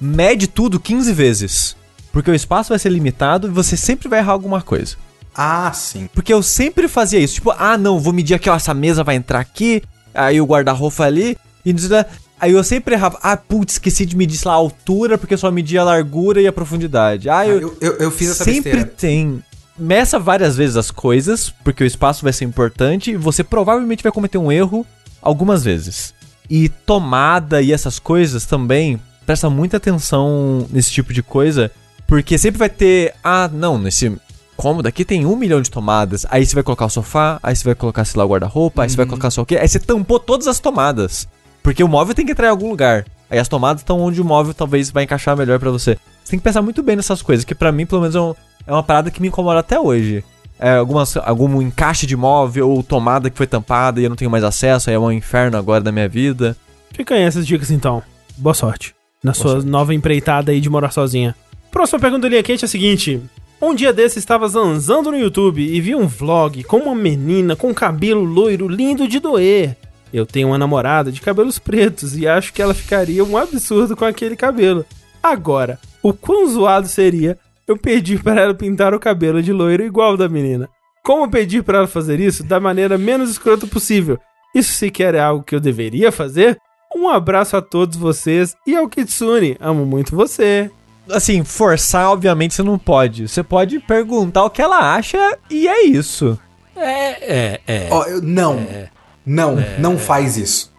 Mede tudo 15 vezes. Porque o espaço vai ser limitado e você sempre vai errar alguma coisa. Ah, sim. Porque eu sempre fazia isso. Tipo, ah, não, vou medir aqui, ó, essa mesa vai entrar aqui. Aí o guarda-roupa ali. E. Aí eu sempre errava. Ah, putz, esqueci de medir, sei lá, a altura, porque eu só media a largura e a profundidade. Ah, eu, Eu, eu, eu fiz essa sempre besteira. tem. Meça várias vezes as coisas, porque o espaço vai ser importante e você provavelmente vai cometer um erro algumas vezes. E tomada e essas coisas também, presta muita atenção nesse tipo de coisa, porque sempre vai ter. Ah, não, nesse cômodo aqui tem um milhão de tomadas. Aí você vai colocar o sofá, aí você vai colocar, sei lá, o guarda-roupa, aí você vai colocar só o quê? Aí você tampou todas as tomadas. Porque o móvel tem que entrar em algum lugar. Aí as tomadas estão onde o móvel talvez vai encaixar melhor pra você. Você tem que pensar muito bem nessas coisas, que pra mim, pelo menos, é, um- é uma parada que me incomoda até hoje. É, algumas, algum encaixe de móvel ou tomada que foi tampada e eu não tenho mais acesso, aí é um inferno agora da minha vida. Fica aí essas dicas então. Boa sorte. Na sua nova empreitada aí de morar sozinha. Próxima pergunta do linha quente é a seguinte. Um dia desse estava zanzando no YouTube e vi um vlog com uma menina com cabelo loiro lindo de doer. Eu tenho uma namorada de cabelos pretos e acho que ela ficaria um absurdo com aquele cabelo. Agora, o quão zoado seria eu pedir para ela pintar o cabelo de loiro igual o da menina? Como pedir pra ela fazer isso da maneira menos escrota possível? Isso sequer é algo que eu deveria fazer? Um abraço a todos vocês e ao Kitsune. Amo muito você. Assim, forçar, obviamente, você não pode. Você pode perguntar o que ela acha e é isso. É, é, é. Ó, eu- não, não, não faz isso.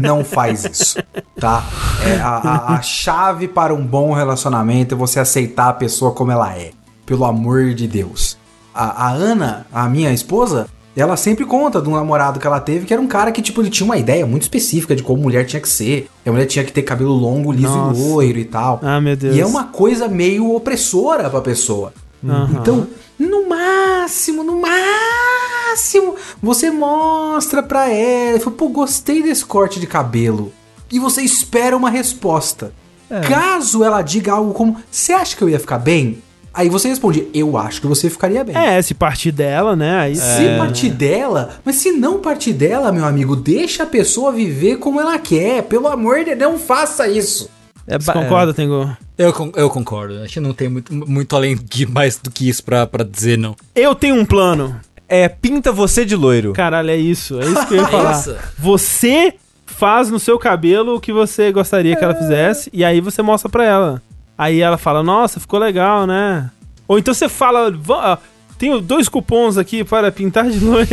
Não faz isso, tá? É, a, a- a chave para um bom relacionamento é você aceitar a pessoa como ela é. Pelo amor de Deus. A, a Ana, a minha esposa, ela sempre conta de um namorado que ela teve que era um cara que, tipo, ele tinha uma ideia muito específica de como mulher tinha que ser. A mulher tinha que ter cabelo longo, liso Nossa. e loiro e tal. Ah, meu Deus. E é uma coisa meio opressora pra pessoa. Aham. Então, no máximo, no máximo, você mostra pra ela, fala, pô, gostei desse corte de cabelo. E você espera uma resposta. Caso ela diga algo como, você acha que eu ia ficar bem? Aí você responde, eu acho que você ficaria bem. É, se partir dela, né? Aí Se partir dela, mas se não partir dela, meu amigo, deixa a pessoa viver como ela quer. Pelo amor de Deus, não faça isso. É Você concorda, Tengu? Eu, eu concordo. Acho que não tem muito, muito além de mais do que isso pra, pra dizer, não. Eu tenho um plano. É, pinta você de loiro. Caralho, é isso. É isso que eu ia falar. Isso. Você faz no seu cabelo o que você gostaria que ela fizesse e aí você mostra pra ela. Aí ela fala, nossa, ficou legal, né? Ou então você fala, "Va- ah, tenho dois cupons aqui para pintar de loiro.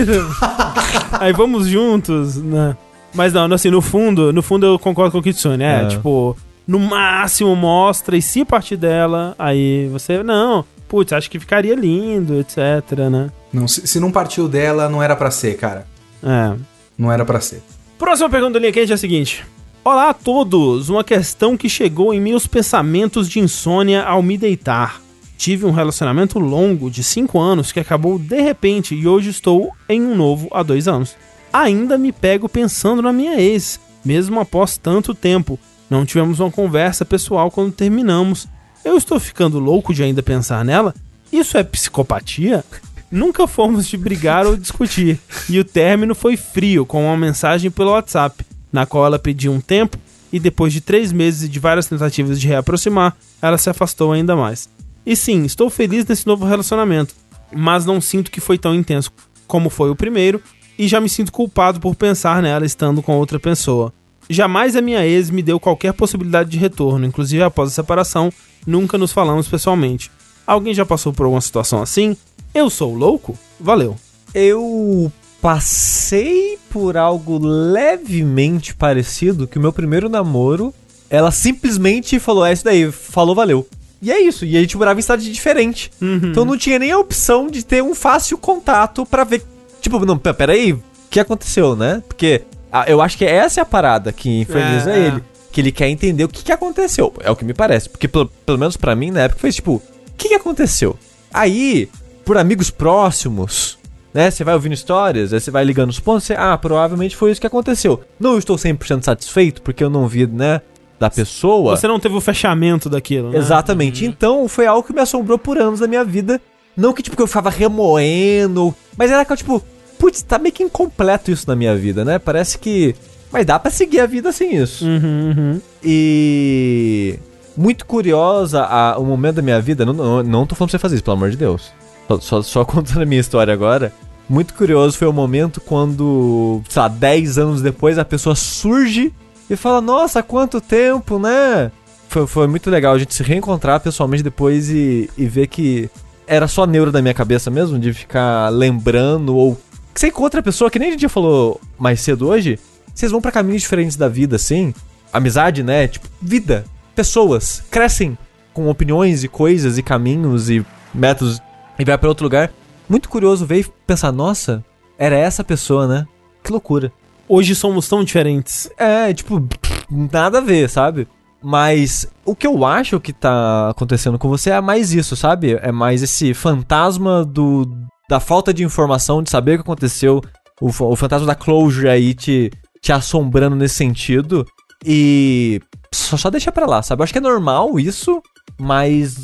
aí vamos juntos, né? Mas não, assim, no fundo, no fundo eu concordo com o Kitsune. É, É. tipo, no máximo mostra e se partir dela, aí você, não, putz, acho que ficaria lindo, etc, né? Não, se, se não partiu dela, não era pra ser, cara. É. Não era pra ser. Próxima pergunta do linha quente é a seguinte. Olá a todos! Uma questão que chegou em meus pensamentos de insônia ao me deitar. Tive um relacionamento longo de 5 anos que acabou de repente e hoje estou em um novo há 2 anos. Ainda me pego pensando na minha ex, mesmo após tanto tempo. Não tivemos uma conversa pessoal quando terminamos. Eu estou ficando louco de ainda pensar nela? Isso é psicopatia? Nunca fomos de brigar ou discutir, e o término foi frio, com uma mensagem pelo WhatsApp, na qual ela pediu um tempo, e depois de três meses e de várias tentativas de reaproximar, ela se afastou ainda mais. E sim, estou feliz nesse novo relacionamento, mas não sinto que foi tão intenso como foi o primeiro, e já me sinto culpado por pensar nela estando com outra pessoa. Jamais a minha ex me deu qualquer possibilidade de retorno, inclusive após a separação, nunca nos falamos pessoalmente. Alguém já passou por alguma situação assim? Eu sou louco? Valeu. Eu passei por algo levemente parecido que o meu primeiro namoro, ela simplesmente falou, é isso daí, falou, valeu. E é isso, e a gente morava em cidade diferente. Então não tinha nem a opção de ter um fácil contato pra ver. Tipo, não, pe- peraí, o que aconteceu, né? Porque eu acho que essa é a parada que inferniza É, é. ele. Que ele quer entender o que, que aconteceu. É o que me parece. Porque, pelo, pelo menos pra mim, na época, foi tipo, o que, que aconteceu? Aí, por amigos próximos, né? Você vai ouvindo histórias, aí você vai ligando os pontos, você, ah, provavelmente foi isso que aconteceu. Não estou 100% satisfeito, porque eu não vi, né, da pessoa. Você não teve o fechamento daquilo, né? Exatamente. Então, foi algo que me assombrou por anos da minha vida. Não que, tipo, que eu ficava remoendo, mas era que eu, tipo, putz, tá meio que incompleto isso na minha vida, né? Parece que... Mas dá pra seguir a vida sem isso. Uhum, uhum. E... Muito curiosa a, o momento da minha vida. Não, não, não tô falando pra você fazer isso, pelo amor de Deus. Só, só, só contando a minha história agora. Muito curioso foi o momento quando, sei lá, 10 anos depois a pessoa surge e fala: Nossa, quanto tempo, né? Foi, foi muito legal a gente se reencontrar pessoalmente depois e, e ver que era só neuro da minha cabeça mesmo, de ficar lembrando ou. Que você encontra a pessoa, que nem a gente já falou mais cedo hoje, vocês vão pra caminhos diferentes da vida, assim. Amizade, né? Tipo, vida. Pessoas crescem com opiniões e coisas e caminhos e métodos e vai pra outro lugar. Muito curioso ver e pensar, nossa, era essa pessoa, né? Que loucura. Hoje somos tão diferentes. É, tipo, nada a ver, sabe? Mas o que eu acho que tá acontecendo com você é mais isso, sabe? É mais esse fantasma do da falta de informação, de saber o que aconteceu, o, o fantasma da closure aí te, te assombrando nesse sentido. E só, só deixa pra lá, sabe? Eu acho que é normal isso, mas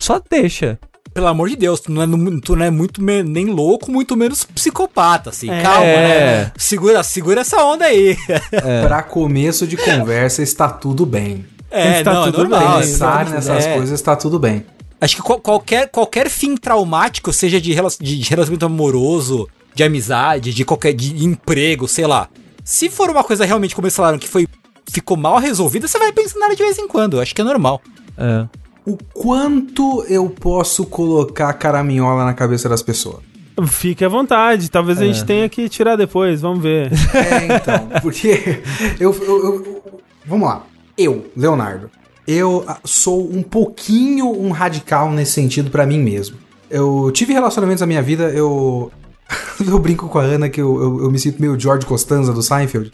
só deixa. Pelo amor de Deus, tu não é, tu não é muito me- nem louco, muito menos psicopata, assim. É. Calma, né? Segura, segura essa onda aí. Pra começo de conversa está tudo bem. É, Está não, tudo é normal. bem. Pensar é, nessas é. coisas está tudo bem. Acho que qual- qualquer, qualquer fim traumático, seja de, de relacionamento amoroso, de amizade, de qualquer de emprego, sei lá. Se for uma coisa realmente, como eles falaram, que foi, ficou mal resolvida, você vai pensar nela de vez em quando. Acho que é normal. É. O quanto eu posso colocar caraminhola na cabeça das pessoas? Fique à vontade, talvez a gente tenha que tirar depois, vamos ver. É, então, porque eu, eu- eu- eu- Vamos lá. Eu, Leonardo, eu ah, sou um pouquinho um radical nesse sentido pra mim mesmo. Eu tive relacionamentos na minha vida, eu. eu brinco com a Ana que eu, eu, eu me sinto meio George Costanza do Seinfeld.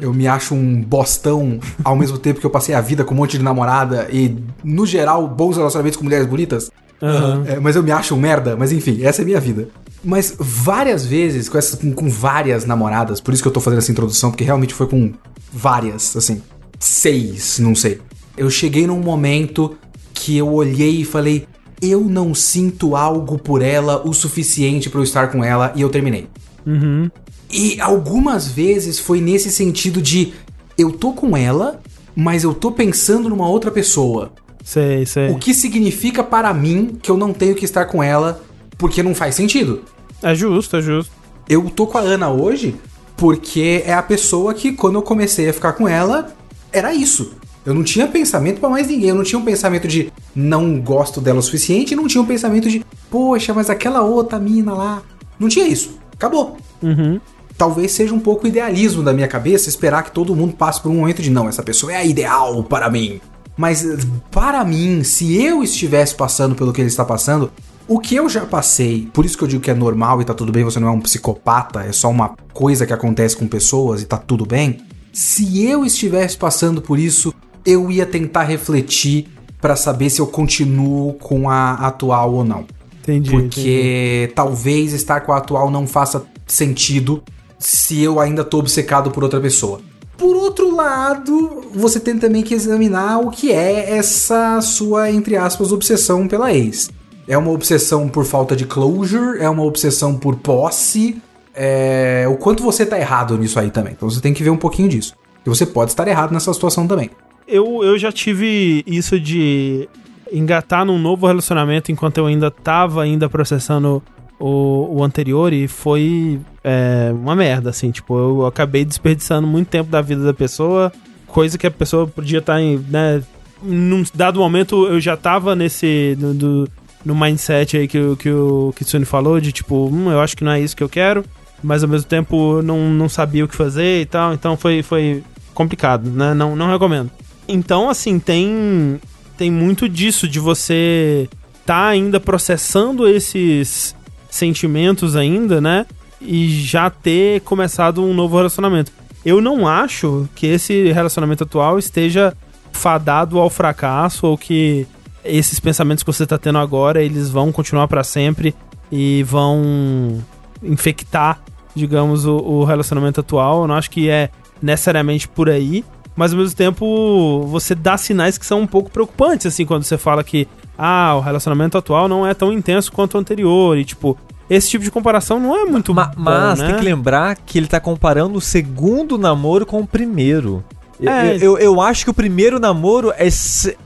Eu me acho um bostão ao mesmo tempo que eu passei a vida com um monte de namorada e, no geral, bons relacionamentos com mulheres bonitas. Aham. É, mas eu me acho um merda, mas enfim, essa é a minha vida. Mas várias vezes, com, essas, com, com várias namoradas, por isso que eu tô fazendo essa introdução, porque realmente foi com várias, assim, seis, não sei. Eu cheguei num momento que eu olhei e falei, eu não sinto algo por ela o suficiente pra eu estar com ela, e eu terminei. Uhum. E algumas vezes foi nesse sentido de eu tô com ela, mas eu tô pensando numa outra pessoa. Sei, sei. O que significa para mim que eu não tenho que estar com ela porque não faz sentido. É justo, é justo. Eu tô com a Ana hoje porque é a pessoa que, quando eu comecei a ficar com ela, era isso. Eu não tinha pensamento pra mais ninguém. Eu não tinha um pensamento de não gosto dela o suficiente. Não tinha um pensamento de, poxa, mas aquela outra mina lá. Não tinha isso. Acabou. Uhum. Talvez seja um pouco idealismo da minha cabeça esperar que todo mundo passe por um momento de não, essa pessoa é a ideal para mim. Mas para mim, se eu estivesse passando pelo que ele está passando, o que eu já passei, por isso que eu digo que é normal e tá tudo bem, você não é um psicopata, é só uma coisa que acontece com pessoas e tá tudo bem. Se eu estivesse passando por isso, eu ia tentar refletir para saber se eu continuo com a atual ou não. Entendi. entendi. Porque talvez estar com a atual não faça sentido se eu ainda tô obcecado por outra pessoa. Por outro lado, você tem também que examinar o que é essa sua, entre aspas, obsessão pela ex. É uma obsessão por falta de closure, é uma obsessão por posse, é... o quanto você tá errado nisso aí também. Então você tem que ver um pouquinho disso. E você pode estar errado nessa situação também. Eu, eu já tive isso de engatar num novo relacionamento enquanto eu ainda tava ainda processando o, o anterior e foi é, uma merda, assim. Tipo, eu acabei desperdiçando muito tempo da vida da pessoa, coisa que a pessoa podia estar em, né... Num dado momento eu já tava nesse... No, do- no mindset aí que, o- que o Kitsune falou, de tipo, hum, eu acho que não é isso que eu quero, mas ao mesmo tempo não, não sabia o que fazer e tal, então foi, foi complicado, né? Não, não recomendo. Então, assim, tem, tem muito disso, de você tá ainda processando esses sentimentos ainda, né? E já ter começado um novo relacionamento. Eu não acho que esse relacionamento atual esteja fadado ao fracasso ou que esses pensamentos que você tá tendo agora, eles vão continuar pra sempre e vão infectar, digamos, o, o relacionamento atual. Eu não acho que é necessariamente por aí, mas ao mesmo tempo você dá sinais que são um pouco preocupantes, assim, quando você fala que, ah, o relacionamento atual não é tão intenso quanto o anterior, e tipo, esse tipo de comparação não é muito Ma- bom, mas né? tem que lembrar que ele tá comparando o segundo namoro com o primeiro. Eu- É. Eu, eu, eu acho que o primeiro namoro é. se-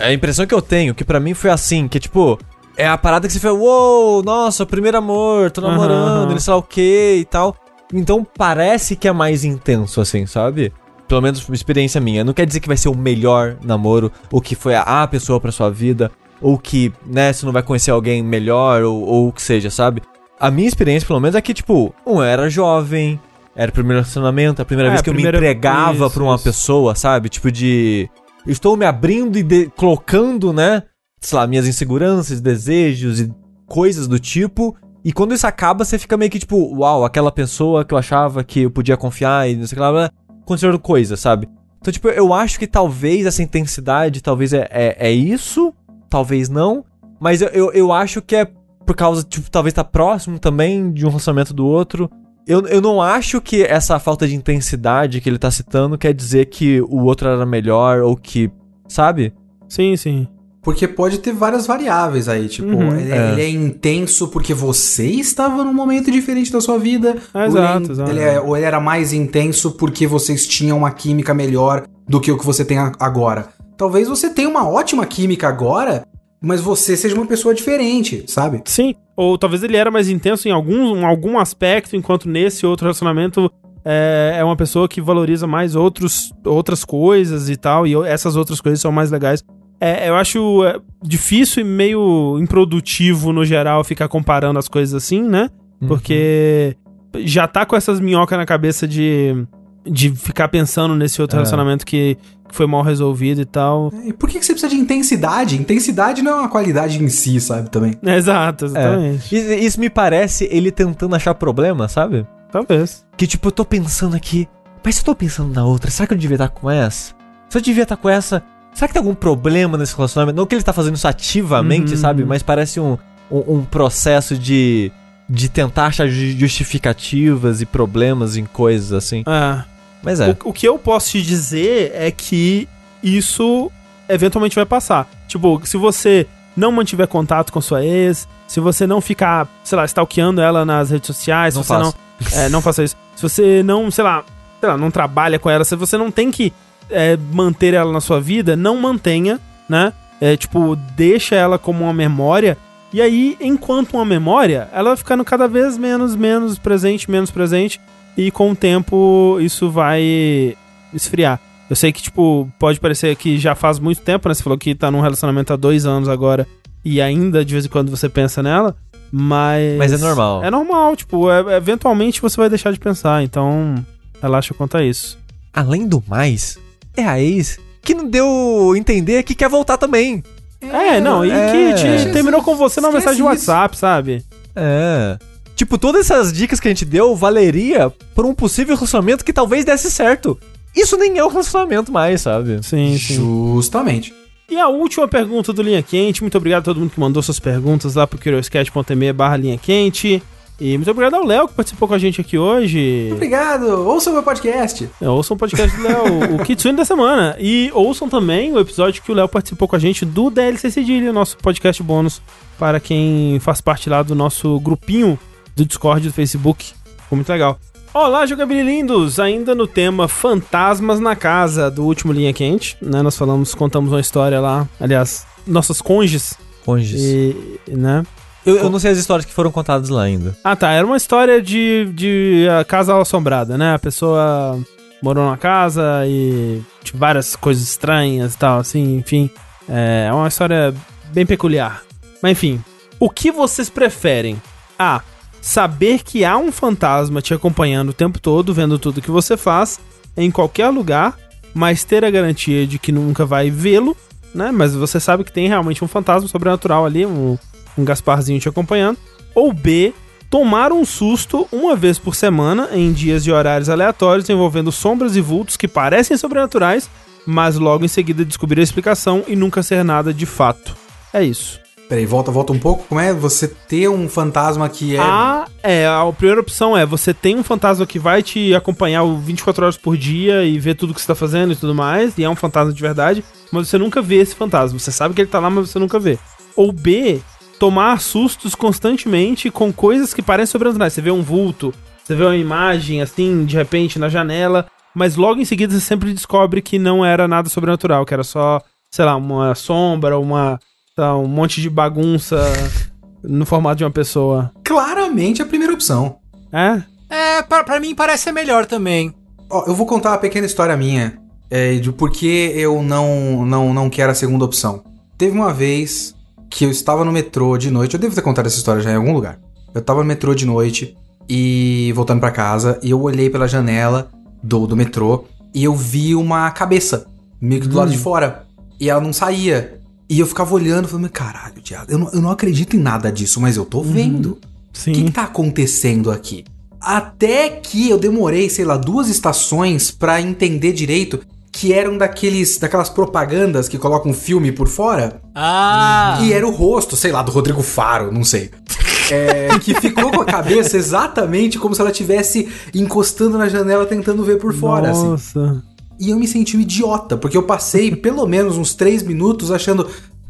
A impressão que eu tenho, que pra mim foi assim, que tipo. É a parada que você fala, uou, nossa, primeiro amor, tô namorando, ele sei lá o que e tal. Então parece que é mais intenso, assim, sabe? Pelo menos uma experiência minha. Não quer dizer que vai ser o melhor namoro, ou que foi a, a pessoa pra sua vida, ou que, né, você não vai conhecer alguém melhor, ou, ou o que seja, sabe? A minha experiência, pelo menos, é que, tipo, um, eu era jovem, era o primeiro relacionamento, a primeira É, vez que primeira- eu me entregava isso, pra uma isso. pessoa, sabe? Tipo de. Estou me abrindo e de- colocando, né? Sei lá, minhas inseguranças, desejos e coisas do tipo. E quando isso acaba, você fica meio que tipo, uau, aquela pessoa que eu achava que eu podia confiar e não sei o que lá, aconteceram coisas, sabe? Então, tipo, eu acho que talvez essa intensidade, talvez é, é, é isso, talvez não. Mas eu, eu, eu acho que é por causa, tipo, talvez tá próximo também de um relacionamento do outro. Eu, eu não acho que essa falta de intensidade que ele tá citando quer dizer que o outro era melhor ou que. Sabe? Sim, sim. Porque pode ter várias variáveis aí, tipo, Uhum, ele, é. ele é intenso porque você estava num momento diferente da sua vida. É, ele é- exato, exato. ele é- ou ele era mais intenso porque vocês tinham uma química melhor do que o que você tem agora. Talvez você tenha uma ótima química agora mas você seja uma pessoa diferente, sabe? Sim. Ou talvez ele era mais intenso em algum, em algum aspecto, enquanto nesse outro relacionamento é, é uma pessoa que valoriza mais outros, outras coisas e tal, e essas outras coisas são mais legais. É, eu acho é, difícil e meio improdutivo no geral ficar comparando as coisas assim, né? Porque já tá com essas minhocas na cabeça de, de ficar pensando nesse outro É. relacionamento que, que foi mal resolvido e tal. E por que, que você precisa de intensidade? Intensidade não é uma qualidade em si, sabe? Também. Exato, É. exatamente. Isso, isso me parece ele tentando achar problema, sabe? Talvez. Que tipo, eu tô pensando aqui, mas se eu tô pensando na outra, será que eu devia estar com essa? Se eu devia estar com essa, será que tem algum problema nesse relacionamento? Não que ele tá fazendo isso ativamente, Uhum. sabe? Mas parece um, um, um processo de, de tentar achar ju- justificativas e problemas em coisas assim. É. Mas é. O, o que eu posso te dizer é que isso eventualmente vai passar. Tipo, se você não mantiver contato com sua ex, se você não ficar, sei lá, stalkeando ela nas redes sociais, Não se você faço. não. É, não faça isso. Se você não, sei lá, sei lá, não trabalha com ela, se você não tem que é, manter ela na sua vida, não mantenha, né? É, tipo, deixa ela como uma memória. E aí, enquanto uma memória, ela vai ficando cada vez menos, menos presente, menos presente. E com o tempo, isso vai esfriar. Eu sei que, tipo, pode parecer que já faz muito tempo, né? Você falou que tá num relacionamento há dois anos agora. E ainda, de vez em quando, você pensa nela. Mas. Mas é normal. É normal, tipo, é- eventualmente você vai deixar de pensar. Então, relaxa quanto a isso. Além do mais, é a ex que não deu entender que quer voltar também. É, não, e é. que te- Jesus, terminou com você numa esquece mensagem de WhatsApp, sabe? É. Tipo, todas essas dicas que a gente deu valeria por um possível relacionamento que talvez desse certo. Isso nem é um relacionamento mais, sabe? Sim, sim. Justamente. E a última pergunta do Linha Quente. Muito obrigado a todo mundo que mandou suas perguntas lá pro curioscat.me barra Linha Quente. E muito obrigado ao Léo que participou com a gente aqui hoje. Obrigado. Ouça o meu podcast. É, ouçam o podcast do Léo, o Kitsune da semana. E ouçam também o episódio que o Léo participou com a gente do DLC Cedilha, nosso podcast bônus, para quem faz parte lá do nosso grupinho do Discord do Facebook. Ficou muito legal. Olá, jogabililindos! Ainda no tema Fantasmas na Casa do último Linha Quente, né? Nós falamos, contamos uma história lá, aliás, nossas conges, Cônjuges. e, né? Eu, eu não sei as histórias que foram contadas lá ainda. Ah, tá. Era uma história de, de ah, casa assombrada, né? A pessoa morou numa casa e tinha várias coisas estranhas e tal, assim, enfim. É uma história bem peculiar. Mas enfim, o que vocês preferem? A. Saber que há um fantasma te acompanhando o tempo todo, vendo tudo que você faz, em qualquer lugar, mas ter a garantia de que nunca vai vê-lo, né? Mas você sabe que tem realmente um fantasma sobrenatural ali, um, um Gasparzinho te acompanhando. Ou B, tomar um susto uma vez por semana em dias e horários aleatórios envolvendo sombras e vultos que parecem sobrenaturais, mas logo em seguida descobrir a explicação e nunca ser nada de fato. É isso. Peraí, volta, volta um pouco. Como é você ter um fantasma que é. A é a primeira opção é você tem um fantasma que vai te acompanhar o 24 horas por dia e ver tudo que você tá fazendo e tudo mais, e é um fantasma de verdade, mas você nunca vê esse fantasma. Você sabe que ele tá lá, mas você nunca vê. Ou B, tomar sustos constantemente com coisas que parecem sobrenaturais. Você vê um vulto, você vê uma imagem assim, de repente na janela, mas logo em seguida você sempre descobre que não era nada sobrenatural, que era só, sei lá, uma sombra, uma sei lá, um monte de bagunça no formato de uma pessoa. Claramente a primeira opção. É? É, pra, pra mim parece ser melhor também. Ó, eu vou contar uma pequena história minha é, de por que eu não, não, não quero a segunda opção. Teve uma vez que eu estava no metrô de noite, eu devo ter contado essa história já em algum lugar. Eu tava no metrô de noite e voltando pra casa, e eu olhei pela janela do, do metrô e eu vi uma cabeça meio que do lado de fora. E ela não saía. E eu ficava olhando, falando, caralho, Thiago, eu não, eu não acredito em nada disso, mas eu tô vendo. Sim. O que, que tá acontecendo aqui? Até que eu demorei, sei lá, duas estações pra entender direito que eram daqueles, daquelas propagandas que colocam filme por fora. Ah! E era o rosto, sei lá, do Rodrigo Faro, não sei. É, que ficou com a cabeça exatamente como se ela estivesse encostando na janela tentando ver por fora, assim. Nossa. E eu me senti um idiota, porque eu passei pelo menos uns três minutos achando.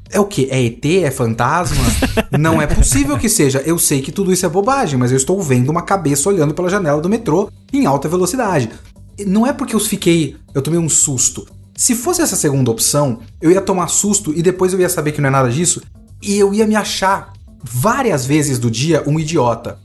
É o quê? É ET? É fantasma? Não é possível que seja. Eu sei que tudo isso é bobagem, mas eu estou vendo uma cabeça olhando pela janela do metrô em alta velocidade. Não é porque eu fiquei. Eu tomei um susto. Se fosse essa segunda opção, eu ia tomar susto e depois eu ia saber que não é nada disso. e eu ia me achar várias vezes do dia um idiota.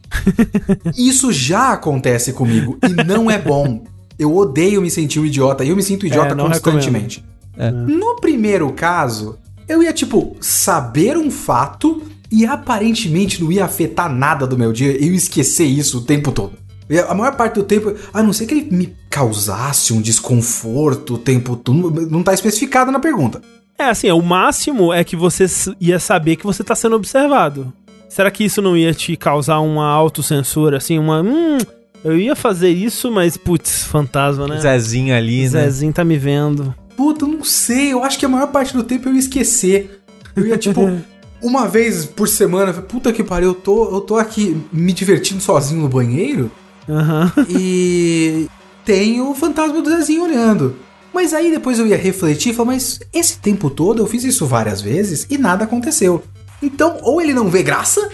Isso já acontece comigo e não é bom. Eu odeio me sentir um idiota e eu me sinto idiota É, constantemente. É. No primeiro caso, eu ia, tipo, saber um fato e aparentemente não ia afetar nada do meu dia. Eu ia esquecer isso o tempo todo. E A maior parte do tempo, a não ser que ele me causasse um desconforto o tempo todo. Não tá especificado na pergunta. É, assim, o máximo é que você ia saber que você tá sendo observado. Será que isso não ia te causar uma autocensura, assim, uma. Hum, eu ia fazer isso, mas, putz, fantasma, né? Zezinho ali, né? Zezinho tá me vendo. Puta, eu não sei. Eu acho que a maior parte do tempo eu ia esquecer. Eu ia, tipo, uma vez por semana, puta que pariu, eu tô, eu tô aqui me divertindo sozinho no banheiro Aham. e tem o fantasma do Zezinho olhando. Mas aí depois eu ia refletir e falar, mas esse tempo todo eu fiz isso várias vezes e nada aconteceu. Então, ou ele não vê graça,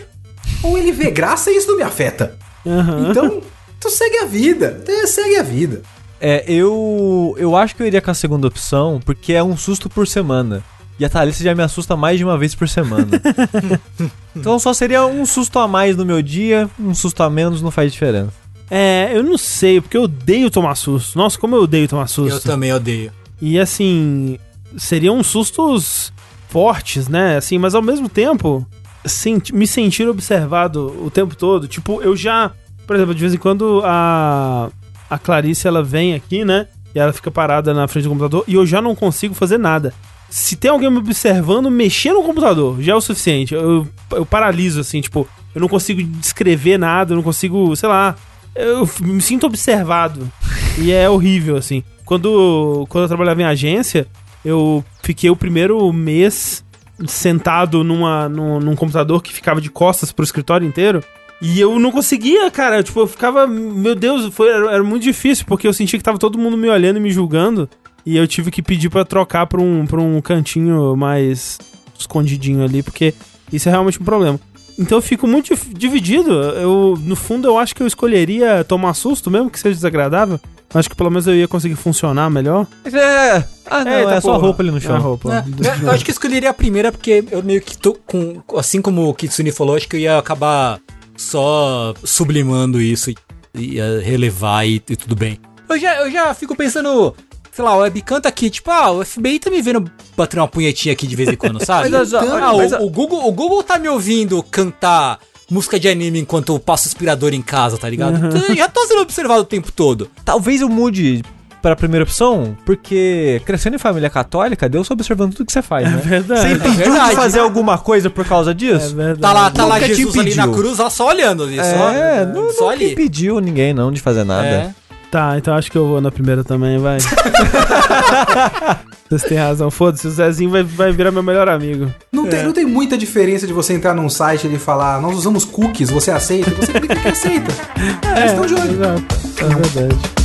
ou ele vê graça e isso não me afeta. Aham. Então, tu segue a vida. É, segue a vida. É, eu. Eu acho que eu iria com a segunda opção, porque é um susto por semana. E a Thalissa já me assusta mais de uma vez por semana. então só seria um susto a mais no meu dia, um susto a menos não faz diferença. É, eu não sei, porque eu odeio tomar susto. Nossa, como eu odeio tomar susto. Eu também odeio. E assim, seriam sustos fortes, né? Assim, mas ao mesmo tempo, senti- me sentir observado o tempo todo. Tipo, eu já, por exemplo, de vez em quando a a Clarice ela vem aqui, né? E ela fica parada na frente do computador e eu já não consigo fazer nada. Se tem alguém me observando, mexer no computador já é o suficiente. Eu, eu paraliso, assim, tipo, eu não consigo descrever nada, eu não consigo, sei lá. Eu me sinto observado. E é horrível, assim. Quando, quando eu trabalhava em agência, eu fiquei o primeiro mês sentado numa, num, num computador que ficava de costas pro escritório inteiro. E eu não conseguia, cara. Tipo, eu ficava. Meu Deus, foi, era, era muito difícil, porque eu sentia que tava todo mundo me olhando e me julgando. E eu tive que pedir pra trocar pra um, pra um cantinho mais escondidinho ali, porque isso é realmente um problema. Então eu fico muito dividido. Eu, no fundo, eu acho que eu escolheria tomar susto, mesmo que seja desagradável. Acho que pelo menos eu ia conseguir funcionar melhor. É. Ah, não, é, Eita, só a roupa ali no É chão. roupa. É, eu, eu acho que eu escolheria a primeira porque eu meio que tô com. Assim como o Kitsune falou, acho que eu ia acabar só sublimando isso e ia relevar e, e tudo bem. Eu já, eu já fico pensando, sei lá, o webcam tá aqui, tipo, ah, o FBI tá me vendo bater uma punhetinha aqui de vez em quando, sabe? Mas, ó, ah, mas, o, o Google, o Google tá me ouvindo cantar música de anime enquanto eu passo aspirador em casa, tá ligado? Então eu já tô sendo observado o tempo todo. Talvez eu mude pra primeira opção, porque crescendo em família católica, Deus tá observando tudo que você faz, né? verdade. Você impediu verdade, de fazer alguma coisa por causa É disso? verdade. Tá lá, tá lá Nunca Jesus ali na cruz, ó, só olhando ali, É, só, não, só nunca ali. impediu ninguém não de fazer nada. É. Tá, então acho que eu vou na primeira também, vai. Vocês têm razão. Foda-se, o Zezinho vai, vai virar meu melhor amigo. Não, tem, não tem muita diferença de você entrar num site e ele falar, nós usamos cookies, você aceita? Você clica que aceita. É questão de olho. Exato. É verdade.